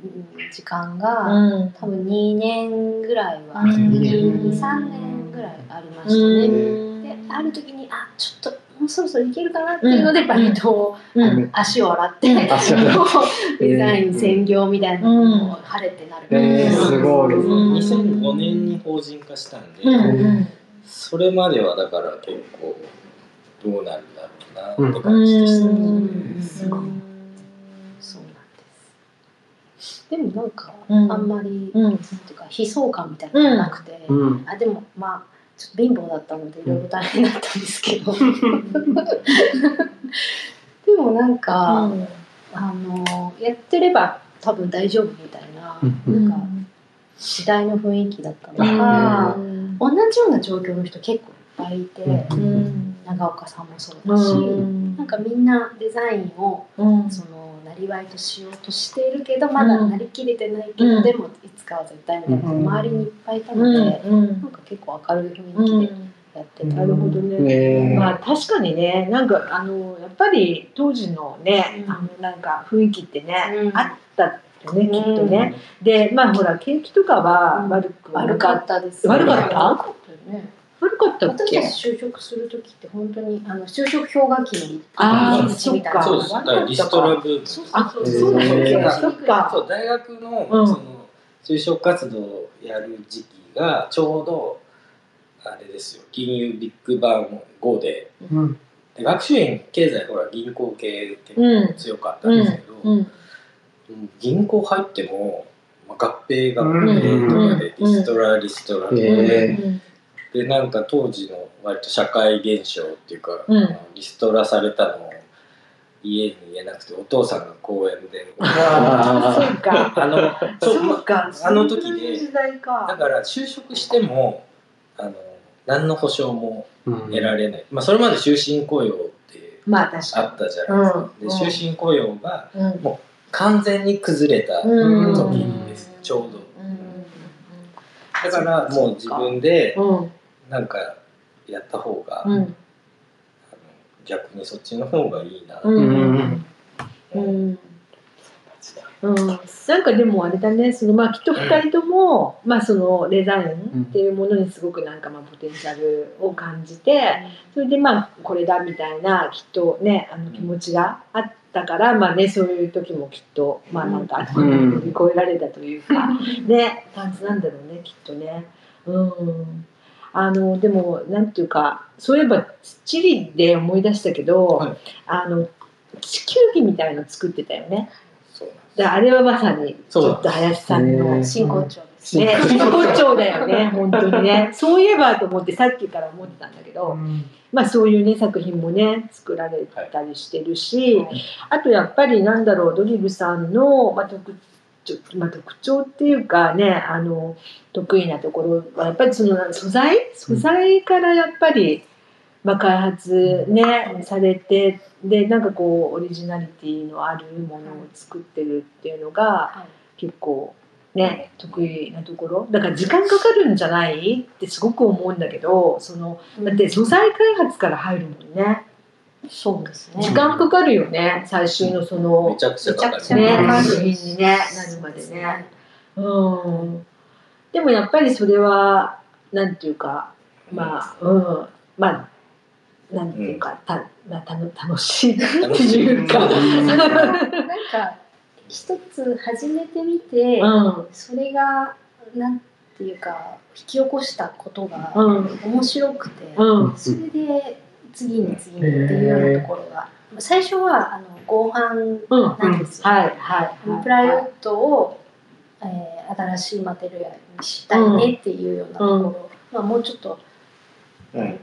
うん時間が、うん。多分2年ぐらいは、うん。23年ぐらいありましたね。うん。である時にあちょっともうそろそろいけるかなっていうので、バイトを、うん。足を洗って、デザイン専業みたいなのを晴れてなる、えーすごい。うん。2005年に法人化したんで、うんそれまではだから結構どうなるんだろうなって感じでした、うんうん。すごい。そうなんです。でもなんか、うん。あんまり、うんなんていうか悲壮感みたいなのがなくて、うん。あでもまあちょっと貧乏だったのでいろいろ大変だったんですけど、[laughs] でもなんか、あのやってれば多分大丈夫みたいな,、うん。なんか時代の雰囲気だったのうんか、うん。同じような状況の人結構いっぱいいて、うん長岡さんもそうだし、うん。なんかみんなデザインをうん。そのなりわいとしようとしているけどまだうん。なりきれてないけど、うんでもいつかは絶対みたいな人うん。周りにいっぱいいたので、うん。なんか結構明るい雰囲気でやってた、なるほどね。ねまあ確かにね、なんかあのやっぱり当時のね、うん。あのなんか雰囲気ってね、うん。あったよね、きっとね。で、まあほら景気とかは悪くはな悪かったです悪かった？悪かったよね悪かったっけ？私た？ち就職する時って本当にあの就職氷河期にあー入り口みたいなそうです。だからリストラブームそうあそう。そうそっか。そう大学の,、うん。その就職活動をやる時期がちょうどあれですよ。金融ビッグバン5で。うん。で学習院経済ほら銀行系結構強かったんですけど、うん。うん。銀行入っても、まあ、合併合うん。併とかでうん。リストラリストラとかへで,、えでなんか当時の割と社会現象っていうか、うん。リストラされたのを家に言えなくてお父さんが公園で。あそうか。[laughs] あのそうか。あの時でだか。から就職してもあの何の保証もうん。得られない、まあ、それまで終身雇用ってまあったじゃないですか、うん。で終身雇用がに。うん。完全に崩れたうん。時です、ちょうど。だからもう自分でうんなんかやった方が、うん。逆にそっちの方がいいな、うん。うん。うん。うん、なんかでもあれだね。そのまあきっと2人とも、まあそのデザインっていうものにすごくなんかまあポテンシャルを感じてそれでまあこれだみたいなきっとねあの気持ちがあったから、まあねそういう時もきっとまあなんか乗り越えられたというか、[laughs] ね感じなんだろうねきっとね。うんあのでもなんていうかそういえばチリで思い出したけど、はい。あの地球儀みたいの作ってたよね。であれはまさにちそうょっと林さんの真骨頂ですね。真骨頂。だよね本当にね。そういえばと思ってさっきから思ってたんだけど、まあそういうね作品もね作られたりしてるし、あとやっぱりなんだろうドリルさんの、まあ、特徴まあ、特徴っていうかねあの得意なところはやっぱりその素材？素材からやっぱり、まあ、開発ねされてでなんかこうオリジナリティのあるものを作ってるっていうのがはい。結構ね得意なところ。だから時間かかるんじゃない？ってすごく思うんだけどそのだって素材開発から入るもんねそうですね。時間かかるよね最終のそのめちゃくちゃかかりますねにねなるまでね。うん。でもやっぱりそれはなんていうかまあうん。まあなんていうか、たまあ、たの楽しいっていうか。なんか一つ始めてみて、うん。それがなんていうか引き起こしたことがうん。面白くて、うん。それで次に次にっていうようなところが、最初はあの合板うんなんですよ、はいはいあのプライウッドを、えー新しいマテリアルにしたいねっていうようなところ、まあ、もうちょっとうんうん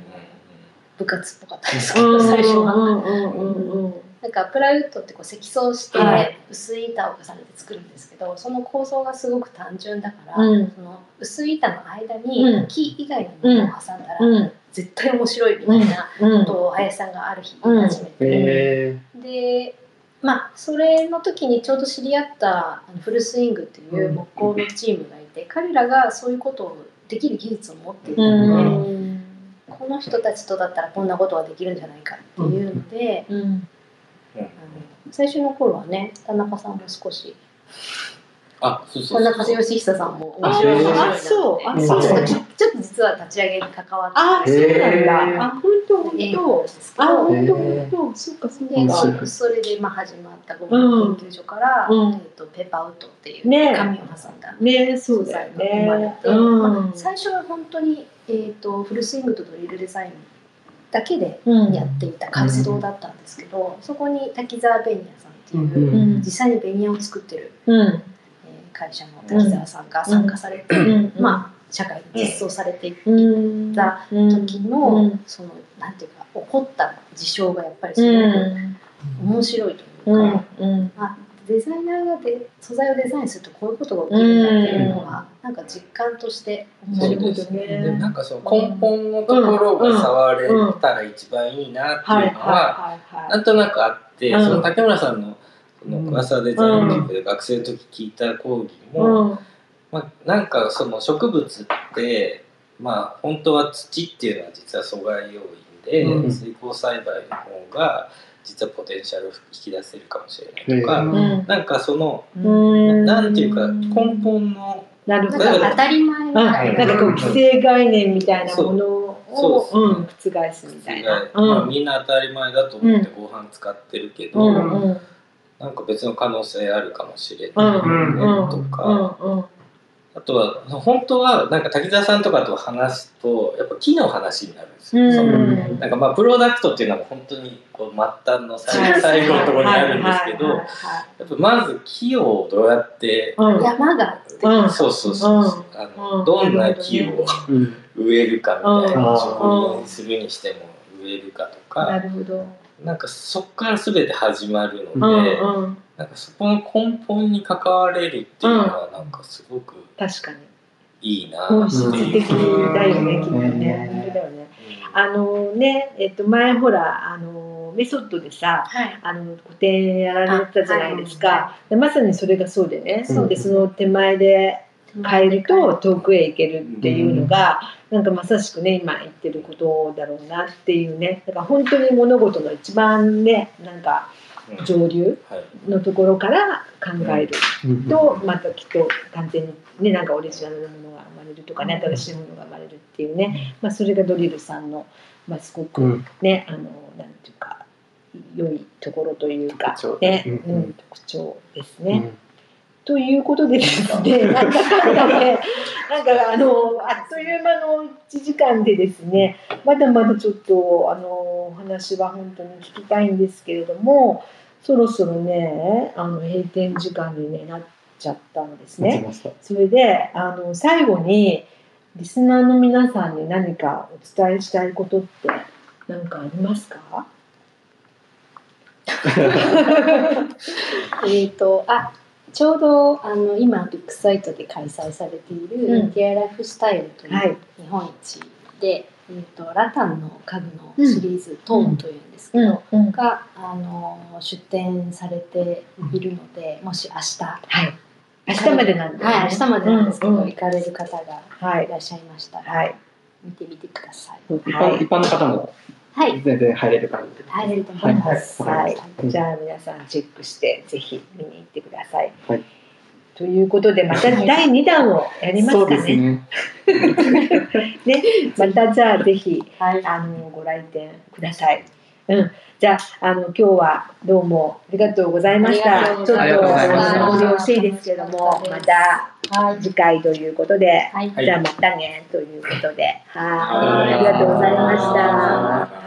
部活っぽかったですけど、うん。最初は。うんうんうんうん。なんかプライウッドってこう積層してはい。薄い板を重ねて作るんですけど、その構造がすごく単純だから、うん。その薄い板の間うにん。木以外のものを挟んだら、うん。絶対面白いみたいなうん。ことを林さんがある日言い始めて、え。でまあそれの時にちょうど知り合ったフルスイングっていう木工のチームがいて、彼らがそういうことをできる技術を持っていたうので、んこの人たちとだったらこんなことができるんじゃないかっていうので、うん。あの最初の頃はね田中さんも少しあそうそう田そう。中義久さんもあ面白い面白あそうあそう。ちょっとちょっと実は立ち上げに関わって。あそうなんへだ。ーあ本当本ええ当あ本当本当。そうかそうで面白いそれでまあ始まったゴム研究所から、うん。えー、とペーパーウッドっていう紙を挟んだねそうだよね。て。うん。最初は本当に、えー、とフルスイングとドリルデザインだけでうん。やっていた活動だったんですけど、そこに滝沢ベニヤさんっていう、うんうん。実際にベニヤを作ってる、うん。えー会社の滝沢さんが参加されて、うん。まあ社会に実装されていっうんたうん。時の、うん。そのなんていうか起こった事象がやっぱりすうごくん。面白いというか、うん。うん。あデザイナーがで素材をデザインするとこういうことが起きるんだっていうのが、なんか実感として面そう白いですね。でなんかその根本のところが触れたら一番いいなってはいいうのはなんとなくあって、うん。その竹村さんのその桑沢デザイン塾で学生の時聞いた講義も、うん。まあ、なんかその植物ってまあ本当は土っていうのは実は阻害要因で、うん。水耕栽培の方が実はポテンシャルを引き出せるかもしれないとか、うん。うんなんかその、うん。なんていうか根本のなるほど。なんか当たり前。うん、ななんかこう既成概念みたいなものをそううん、覆すみたいな。まあ、みんな当たり前だと思ってご飯使ってるけど、なんか別の可能性あるかもしれうん。ないうん。ねとか、うん。うんあとは本当はなんか滝沢さんとかと話すとやっぱ木の話になるんですよ。うん。そのなんかまあプロダクトっていうのは本当にこう末端の最最後のところにあるんですけど、はいやっぱまず木をどうやって、山があって、うん。そうそうそう、う。ん。あのうん。どんな木をうん。植えるかみたいな、うん。植林するにしても植えるかとなか、るほど。なんかそこから全て始まるうので、んうん。なんかそこの根本に関われるっていうのはなんかすごく確かに。いいな本。質的だよね、きっとうんね。本当だよね。あのね、えっと前ほらあのメソッドでさ。はいあの個展やられたじゃないですあはか、でまさにそれがそうでね、うんでその手前で変えると遠くへ行けるっていうのが、なんかまさしくね今言ってることだろうなっていうねだから本当に物事の一番ねなんかうん上流はいのところから考える。うん。とまたきっと完全にねなんかオリジナルのものが生まれるとかね新しいものが生まれるっていうね、まあ、それがドリルさんの、まあ、すごくうん。ね、あのなんていうか良いところというか特徴ね、ううんん。特徴ですね。うんということでですね、[laughs] なんだかんだね、なんかあのあっという間の1時間でですね、まだまだちょっとあのお話は本当に聞きたいんですけれども、そろそろね、あの閉店時間に、ね、なっちゃったんですね。持ちましたそれであの最後にリスナーの皆さんに何かお伝えしたいことって何かありますか？[laughs] えっとあちょうどあの今ビッグサイトで開催されている、ティアライフスタイルといはい。う日本一で、えー、とラタンの家具のシリーズ、トーンというんですけど、うん、があの出展されているので、もし明日はい。明日までなんで、はい明日までなんですけど、うんうん。行かれる方がはい。いらっしゃいましたら、はい。見てみてください。一はい。般一般の方もはい、全然入れる感じで。入れると思います。はい。はい。うんじゃあ皆さんチェックしてぜひ見に行ってください。はい。ということでまた第2弾をやりますかね。ね。[laughs] ね。またじゃあぜひはい、あのご来店ください。うん。じゃああの今日はどうもありがとうございました。ちょっとざいましいですけどもまた。はい、次回ということで。はい、はいじゃあまたねということで、はい。はい、ありがとうございました。